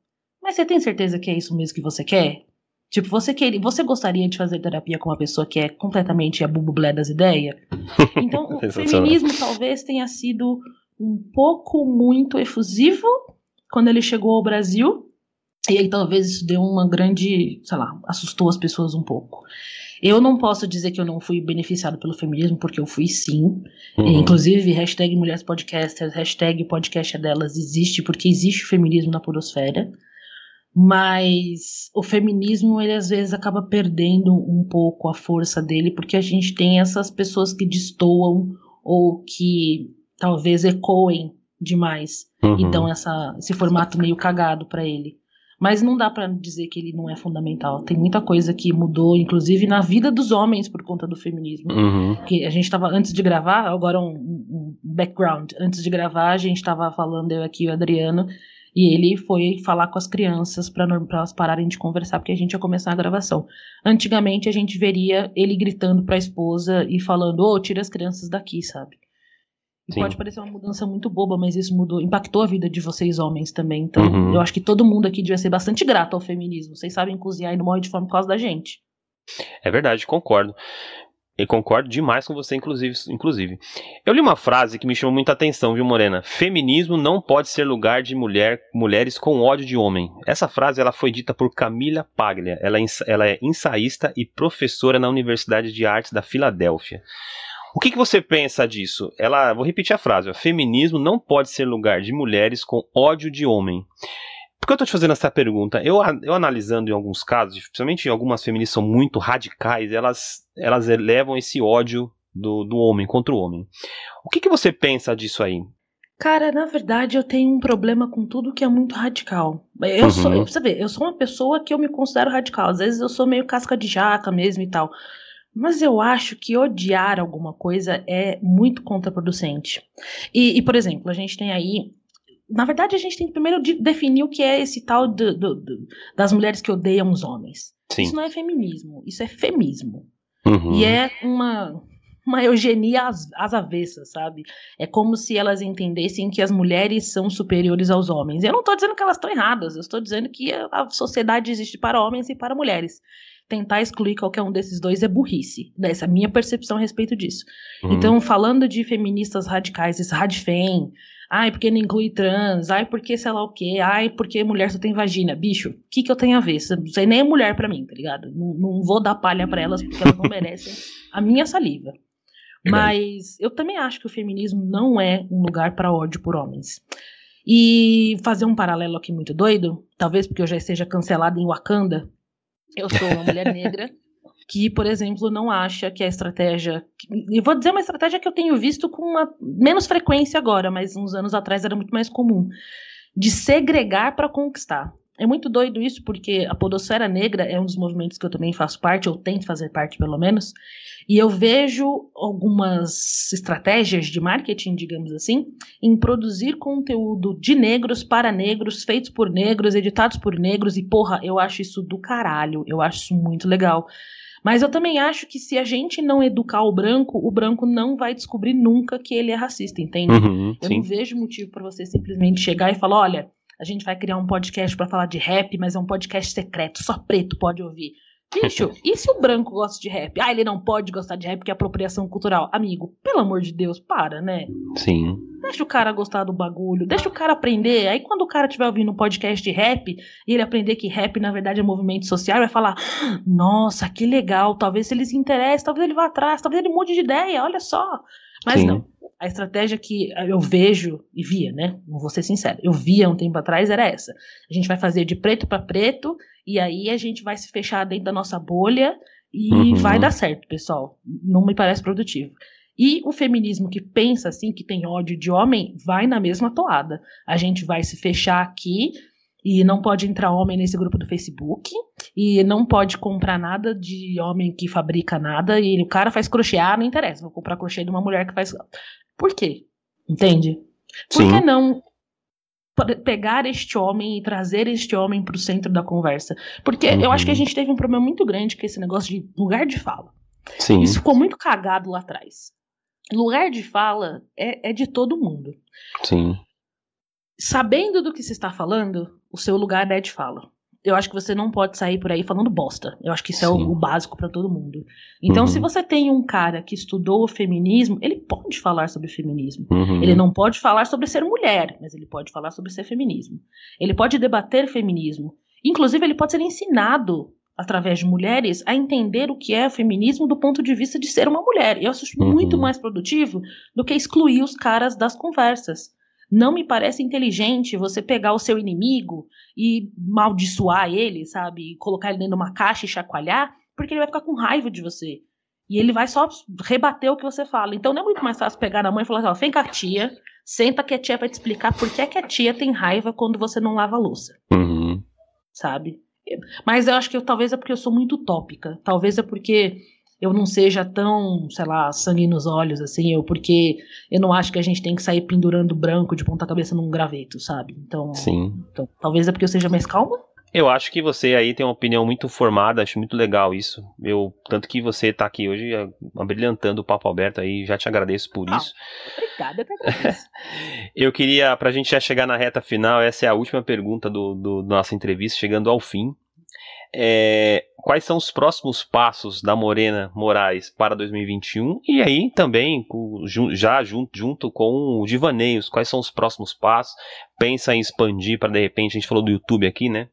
mas você tem certeza que é isso mesmo que você quer? Tipo, você quer, você gostaria de fazer terapia com uma pessoa que é completamente a bubublé das ideias? *laughs* Então, o feminismo talvez tenha sido um pouco muito efusivo quando ele chegou ao Brasil. E aí talvez isso deu uma grande, sei lá, assustou as pessoas um pouco. Eu não posso dizer que eu não fui beneficiado pelo feminismo, porque eu fui sim. Uhum. Inclusive, hashtag Mulheres Podcasters, hashtag podcast é delas existe, porque existe o feminismo na podosfera. Mas o feminismo, ele às vezes acaba perdendo um pouco a força dele, porque a gente tem essas pessoas que destoam ou que talvez ecoem demais. Uhum. Então, essa, esse formato meio cagado para ele. Mas não dá para dizer que ele não é fundamental. Tem muita coisa que mudou, inclusive na vida dos homens por conta do feminismo. Uhum. Que a gente estava antes de gravar, agora um, um, background. Antes de gravar, a gente estava falando eu aqui o Adriano e ele foi falar com as crianças para elas pararem de conversar porque a gente ia começar a gravação. Antigamente a gente veria ele gritando para a esposa e falando: "Ô, oh, tira as crianças daqui", sabe? Pode parecer uma mudança muito boba, mas isso mudou, impactou a vida de vocês homens também. Então, uhum. eu acho que todo mundo aqui devia ser bastante grato ao feminismo. Vocês sabem cozinhar e não morrem de fome por causa da gente. É verdade, concordo. E concordo demais com você, inclusive, inclusive. Eu li uma frase que me chamou muita atenção, viu, Morena? Feminismo não pode ser lugar de mulher, mulheres com ódio de homem. Essa frase ela foi dita por Camila Paglia. Ela é, ela é ensaísta e professora na Universidade de Artes da Filadélfia. O que, que você pensa disso? Ela, vou repetir a frase: ó, feminismo não pode ser lugar de mulheres com ódio de homem. Por que eu estou te fazendo essa pergunta? Eu, eu analisando em alguns casos, principalmente algumas feministas são muito radicais, elas, elas elevam esse ódio do, do homem contra o homem. O que, que você pensa disso aí? Cara, na verdade, eu tenho um problema com tudo que é muito radical. Eu uhum. sou, eu, sabe, eu sou uma pessoa que eu me considero radical. Às vezes eu sou meio casca de jaca mesmo e tal. Mas eu acho que odiar alguma coisa é muito contraproducente. E, e, por exemplo, a gente tem aí. Na verdade, a gente tem que primeiro de definir o que é esse tal do, do, do, das mulheres que odeiam os homens. Sim. Isso não é feminismo, isso é femismo. Uhum. E é uma, uma eugenia às, às avessas, sabe? É como se elas entendessem que as mulheres são superiores aos homens. Eu não estou dizendo que elas estão erradas, eu estou dizendo que a sociedade existe para homens e para mulheres tentar excluir qualquer um desses dois é burrice. Essa é a minha percepção a respeito disso. Uhum. Então, falando de feministas radicais, esse radfem, ai, porque não inclui trans, ai, porque sei lá o quê, ai, porque mulher só tem vagina. Bicho, o que, que eu tenho a ver? Isso aí nem é mulher para mim, tá ligado? Não, não vou dar palha para elas porque elas não merecem a minha saliva. Mas eu também acho que o feminismo não é um lugar para ódio por homens. E fazer um paralelo aqui muito doido, talvez porque eu já esteja cancelada em Wakanda, eu sou uma mulher *laughs* negra que, por exemplo, não acha que a estratégia. E vou dizer uma estratégia que eu tenho visto com uma menos frequência agora, mas uns anos atrás era muito mais comum. De segregar para conquistar. é muito doido isso, porque a Podosfera Negra é um dos movimentos que eu também faço parte, ou tento fazer parte pelo menos, e eu vejo algumas estratégias de marketing, digamos assim, em produzir conteúdo de negros para negros, feitos por negros, editados por negros, e porra, eu acho isso do caralho, eu acho isso muito legal. Mas eu também acho que se a gente não educar o branco, o branco não vai descobrir nunca que ele é racista, entende? Uhum, eu sim. não vejo motivo para você simplesmente chegar e falar: olha, a gente vai criar um podcast para falar de rap, mas é um podcast secreto, só preto pode ouvir. Bicho, e se o branco gosta de rap? Ah, ele não pode gostar de rap porque é apropriação cultural. Amigo, pelo amor de Deus, para, né? Sim. Deixa o cara gostar do bagulho, deixa o cara aprender. Aí quando o cara estiver ouvindo um podcast de rap e ele aprender que rap na verdade é movimento social, vai falar: Nossa, que legal, talvez ele se interesse, talvez ele vá atrás, talvez ele mude de ideia, olha só. Mas Sim. não. A estratégia que eu vejo e via, né? Não vou ser sincero, eu via um tempo atrás era essa. A gente vai fazer de preto para preto e aí a gente vai se fechar dentro da nossa bolha e Uhum. vai dar certo, pessoal. Não me parece produtivo. E o feminismo que pensa assim, que tem ódio de homem, vai na mesma toada. A gente vai se fechar aqui e não pode entrar homem nesse grupo do Facebook e não pode comprar nada de homem que fabrica nada e o cara faz crochê, ah, não interessa, vou comprar crochê de uma mulher que faz. Por quê? Entende? Por Sim. que não pegar este homem e trazer este homem para o centro da conversa? Porque eu acho que a Uhum. gente teve um problema muito grande com esse negócio de lugar de fala. Sim. Isso ficou muito cagado lá atrás. Lugar de fala é, é de todo mundo. Sim. Sabendo do que se está falando, o seu lugar é de fala. Eu acho que você não pode sair por aí falando bosta. Eu acho que isso é Sim. o, o básico para todo mundo. Então, Uhum. se você tem um cara que estudou o feminismo, ele pode falar sobre feminismo. Uhum. Ele não pode falar sobre ser mulher, mas ele pode falar sobre ser feminismo. Ele pode debater feminismo. Inclusive, ele pode ser ensinado através de mulheres a entender o que é o feminismo do ponto de vista de ser uma mulher. Eu acho isso Uhum. muito mais produtivo do que excluir os caras das conversas. Não me parece inteligente você pegar o seu inimigo e maldiçoar ele, sabe? E colocar ele dentro de uma caixa e chacoalhar, porque ele vai ficar com raiva de você. E ele vai só rebater o que você fala. Então não é muito mais fácil pegar na mãe e falar assim, ó, vem cá, tia, senta que a tia vai te explicar por que, é que a tia tem raiva quando você não lava a louça, Uhum. sabe? Mas eu acho que eu- talvez é porque eu sou muito utópica. Talvez é porque eu não seja tão, sei lá, sangue nos olhos, assim, ou porque eu não acho que a gente tem que sair pendurando branco de ponta cabeça num graveto, sabe? Então, Sim. então talvez é porque eu seja mais calma. Eu acho que você aí tem uma opinião muito formada, acho muito legal isso. Eu, tanto que você tá aqui hoje eh, abrilhantando o papo aberto aí, já te agradeço por Ah. isso. Obrigada, eu. *laughs* Eu queria, pra gente já chegar na reta final, essa é a última pergunta do, do da nossa entrevista, chegando ao fim. É, quais são os próximos passos da Morena Moraes para 2021? E aí também, já junto, junto com o Divaneios, quais são os próximos passos? Pensa em expandir para de repente, a gente falou do YouTube aqui, né?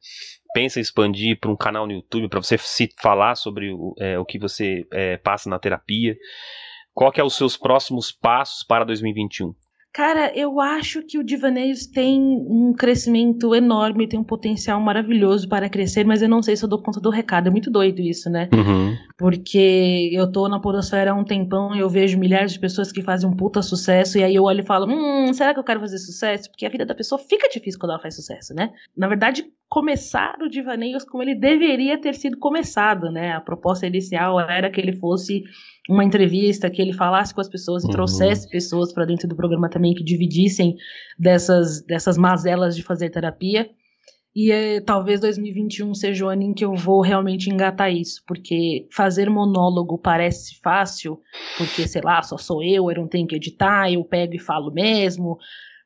Pensa em expandir para um canal no YouTube para você se falar sobre o, é, o que você é, passa na terapia. Qual que é os seus próximos passos para 2021? Cara, eu acho que o Divaneios tem um crescimento enorme, tem um potencial maravilhoso para crescer, mas eu não sei se eu dou conta do recado. É muito doido isso, né? Uhum. Porque eu tô na Podosfera há um tempão e eu vejo milhares de pessoas que fazem um puta sucesso, e aí eu olho e falo: hum, será que eu quero fazer sucesso? Porque a vida da pessoa fica difícil quando ela faz sucesso, né? Na verdade, começar o Divaneios como ele deveria ter sido começado, né? A proposta inicial era que ele fosse uma entrevista, que ele falasse com as pessoas e Uhum. trouxesse pessoas para dentro do programa também que dividissem dessas, dessas mazelas de fazer terapia. E eh, talvez 2021 seja o ano em que eu vou realmente engatar isso, porque fazer monólogo parece fácil, porque, sei lá, só sou eu, eu não tenho que editar, eu pego e falo mesmo.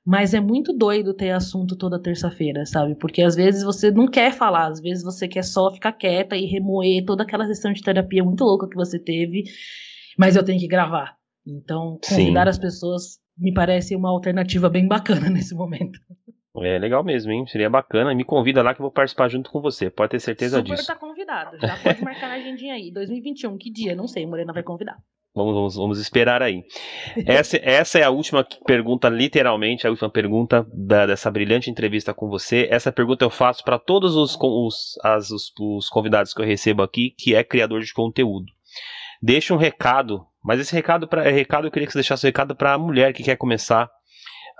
Mas é muito doido ter assunto toda terça-feira, sabe? Porque às vezes você não quer falar, às vezes você quer só ficar quieta e remoer toda aquela sessão de terapia muito louca que você teve, mas eu tenho que gravar. Então, Sim. convidar as pessoas me parece uma alternativa bem bacana *laughs* nesse momento. É legal mesmo, hein? Seria bacana. Me convida lá que eu vou participar junto com você. Pode ter certeza Super disso. tá convidado. Já pode marcar na agendinha aí. 2021, que dia? Não sei, Morena vai convidar. Vamos, vamos, vamos esperar aí. Essa, essa é a última pergunta, literalmente, a última pergunta da- dessa brilhante entrevista com você. Essa pergunta eu faço para todos os, os, as- os, os convidados que eu recebo aqui, que é criador de conteúdo. Deixa um recado, mas esse recado, pra, recado eu queria que você deixasse um recado para a mulher que quer começar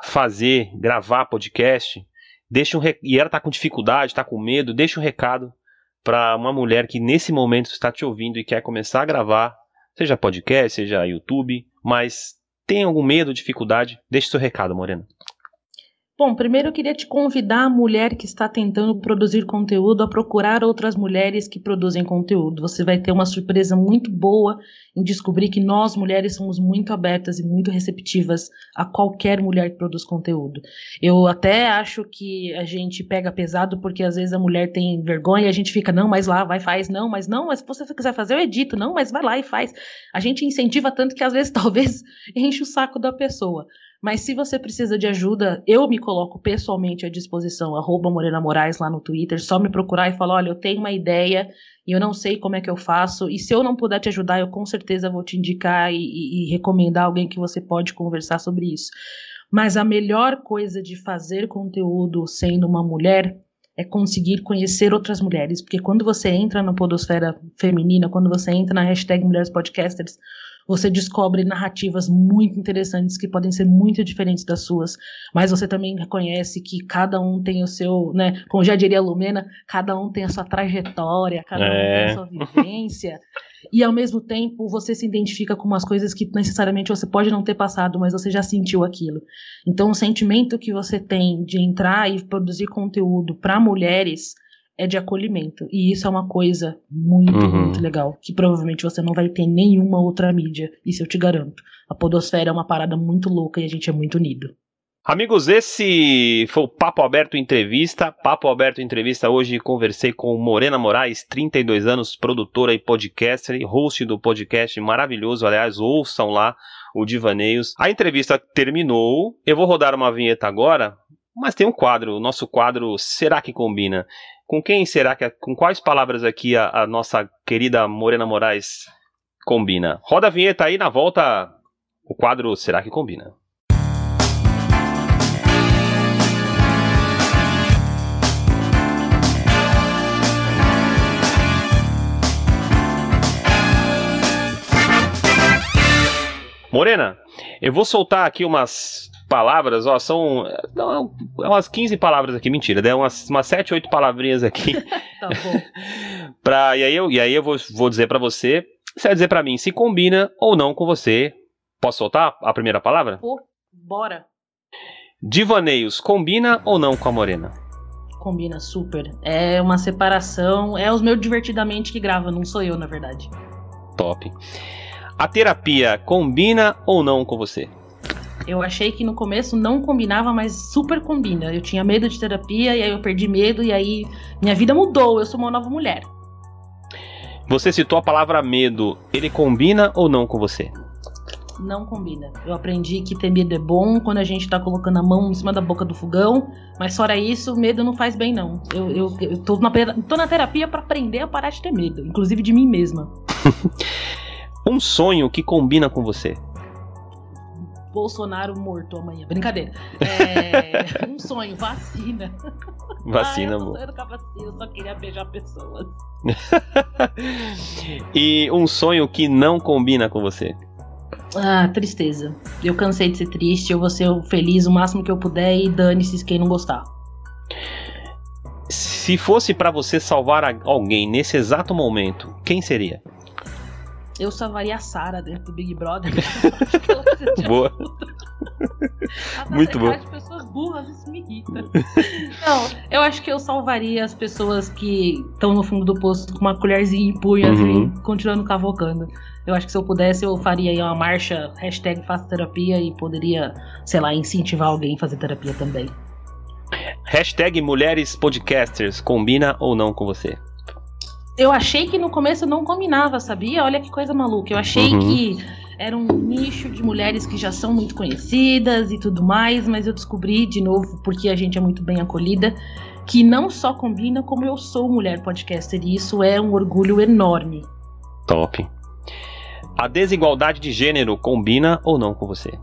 a fazer, gravar podcast deixa um e ela tá com dificuldade, tá com medo, deixa um recado para uma mulher que nesse momento está te ouvindo e quer começar a gravar, seja podcast, seja YouTube, mas tem algum medo, dificuldade, deixe seu recado, Morena. Bom, primeiro eu queria te convidar a mulher que está tentando produzir conteúdo a procurar outras mulheres que produzem conteúdo. Você vai ter uma surpresa muito boa em descobrir que nós mulheres somos muito abertas e muito receptivas a qualquer mulher que produz conteúdo. Eu até acho que a gente pega pesado porque às vezes a mulher tem vergonha e a gente fica, não, mas lá, vai, faz, não, mas não, mas se você quiser fazer, eu edito, não, mas vai lá e faz. A gente incentiva tanto que às vezes *laughs* talvez enche o saco da pessoa. Mas se você precisa de ajuda, eu me coloco pessoalmente à disposição, arroba Morena Moraes lá no Twitter, só me procurar e falar, olha, eu tenho uma ideia e eu não sei como é que eu faço, e se eu não puder te ajudar, eu com certeza vou te indicar e, e, e recomendar alguém que você pode conversar sobre isso. Mas a melhor coisa de fazer conteúdo sendo uma mulher é conseguir conhecer outras mulheres, porque quando você entra na podosfera feminina, quando você entra na hashtag Mulheres Podcasters, você descobre narrativas muito interessantes que podem ser muito diferentes das suas, mas você também reconhece que cada um tem o seu, né, como já diria a Lumena, cada um tem a sua trajetória, cada é. um tem a é. sua vivência. *laughs* e ao mesmo tempo você se identifica com umas coisas que necessariamente você pode não ter passado, mas você já sentiu aquilo. Então o sentimento que você tem de entrar e produzir conteúdo para mulheres é de acolhimento. E isso é uma coisa muito, uhum. muito legal. Que provavelmente você não vai ter em nenhuma outra mídia. Isso eu te garanto. A Podosfera é uma parada muito louca e a gente é muito unido. Amigos, esse foi o Papo Aberto Entrevista. Papo Aberto Entrevista. Hoje conversei com Morena Moraes, 32 anos, produtora e podcaster, host do podcast maravilhoso. Aliás, ouçam lá o Divaneios. A entrevista terminou. Eu vou rodar uma vinheta agora, mas tem um quadro, o nosso quadro Será que Combina? Com quem será que, com quais palavras aqui a, a nossa querida Morena Moraes combina? Roda a vinheta aí, na volta o quadro Será que Combina? Morena, eu vou soltar aqui umas palavras, ó, são não, é umas 15 palavras aqui, mentira, é umas, umas 7, 8 palavrinhas aqui. *laughs* tá bom. *laughs* pra, e aí eu, e aí eu vou, vou dizer para você, você vai dizer para mim se combina ou não com você. Posso soltar a primeira palavra? Pô, bora. Divaneios, combina ou não com a Morena? Combina super. É uma separação, é os meus divertidamente que grava, não sou eu, na verdade. Top. A terapia combina ou não com você? Eu achei que no começo não combinava, mas super combina. Eu tinha medo de terapia e aí eu perdi medo e aí minha vida mudou. Eu sou uma nova mulher. Você citou a palavra medo. Ele combina ou não com você? Não combina. Eu aprendi que ter medo é bom quando a gente tá colocando a mão em cima da boca do fogão, mas fora isso, medo não faz bem, não. Eu, eu, eu tô, na, tô na terapia para aprender a parar de ter medo, inclusive de mim mesma. *laughs* um sonho que combina com você. Bolsonaro morto amanhã. Brincadeira. É, *laughs* um sonho, vacina. Vacina, ah, eu, eu nunca vacina, eu só queria beijar pessoas. *laughs* e um sonho que não combina com você? Ah, tristeza. Eu cansei de ser triste, eu vou ser feliz o máximo que eu puder e dane-se quem não gostar. Se fosse para você salvar alguém nesse exato momento, quem seria? Eu salvaria a Sarah dentro do Big Brother. *laughs* boa. *laughs* Muito bom. de pessoas burras, isso me irrita. Não, eu acho que eu salvaria as pessoas que estão no fundo do poço com uma colherzinha em punho, assim, uhum. assim, continuando cavocando. Eu acho que se eu pudesse, eu faria aí uma marcha, hashtag faça terapia e poderia, sei lá, incentivar alguém a fazer terapia também. Hashtag mulheres podcasters, combina ou não com você? Eu achei que no começo não combinava, sabia? Olha que coisa maluca. Eu achei uhum. que era um nicho de mulheres que já são muito conhecidas e tudo mais, mas eu descobri de novo, porque a gente é muito bem acolhida, que não só combina, como eu sou mulher podcaster, e isso é um orgulho enorme. Top. A desigualdade de gênero combina ou não com você?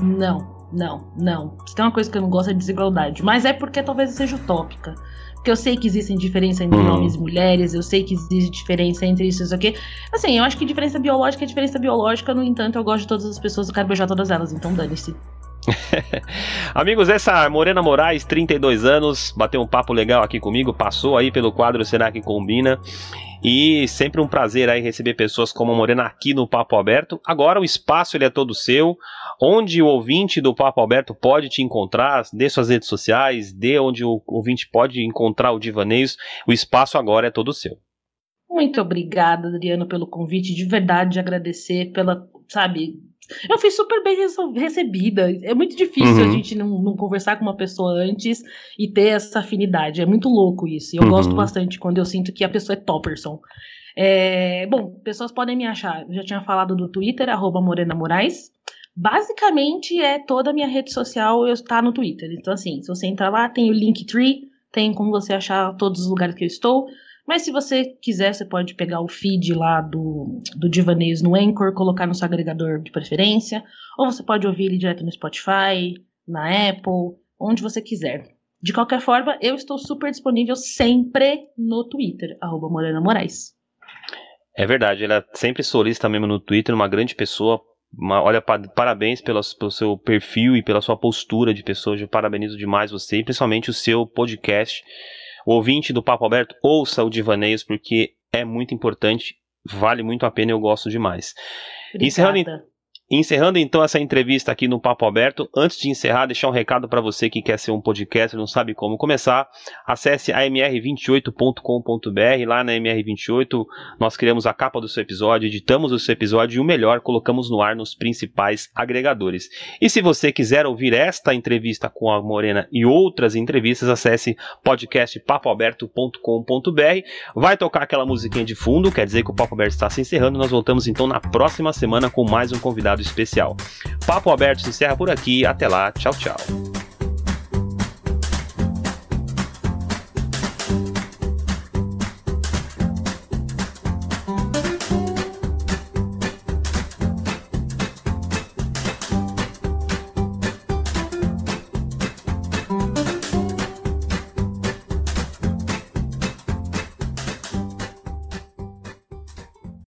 Não, não, não. Se tem uma coisa que eu não gosto é de desigualdade, mas é porque talvez seja utópica. Porque eu sei que existem diferença entre uhum. homens e mulheres, eu sei que existe diferença entre isso e isso aqui. Assim, eu acho que diferença biológica é diferença biológica, no entanto, eu gosto de todas as pessoas, eu quero beijar todas elas, então dane-se. *laughs* Amigos, essa Morena Moraes, 32 anos, bateu um papo legal aqui comigo, passou aí pelo quadro Será que Combina? E sempre um prazer aí receber pessoas como a Morena aqui no Papo Aberto. Agora o espaço ele é todo seu, onde o ouvinte do Papo Aberto pode te encontrar, dê suas redes sociais, dê onde o ouvinte pode encontrar o Divaneios. O espaço agora é todo seu. Muito obrigada, Adriano, pelo convite. De verdade, agradecer pela, sabe, eu fui super bem recebida. É muito difícil uhum. a gente não, não, conversar com uma pessoa antes e ter essa afinidade. É muito louco isso. E eu uhum. gosto bastante quando eu sinto que a pessoa é topperson. É, bom, pessoas podem me achar. Eu já tinha falado do Twitter, arroba Morena Moraes. Basicamente é toda a minha rede social eu está no Twitter. Então, assim, se você entrar lá, tem o Linktree, tem como você achar todos os lugares que eu estou. Mas se você quiser, você pode pegar o feed lá do, do Divaneios no Anchor, colocar no seu agregador de preferência, ou você pode ouvir ele direto no Spotify, na Apple, onde você quiser. De qualquer forma, eu estou super disponível sempre no Twitter, arroba Morena Moraes. É verdade, ela sempre solista mesmo no Twitter, uma grande pessoa. Uma, olha, parabéns pelo, pelo seu perfil e pela sua postura de pessoa. Eu parabenizo demais você e principalmente o seu podcast o ouvinte do Papo Aberto, ouça o Divaneios, porque é muito importante, vale muito a pena e eu gosto demais. Encerrando, Encerrando então essa entrevista aqui no Papo Aberto, antes de encerrar, deixar um recado para você que quer ser um podcast e não sabe como começar, acesse amr28.com.br, lá na MR28 nós criamos a capa do seu episódio, editamos o seu episódio e o melhor, colocamos no ar nos principais agregadores. E se você quiser ouvir esta entrevista com a Morena e outras entrevistas, acesse podcastpapoaberto.com.br, vai tocar aquela musiquinha de fundo, quer dizer que o Papo Aberto está se encerrando, nós voltamos então na próxima semana com mais um convidado convidado especial. Papo Aberto se encerra por aqui. Até lá. Tchau, tchau.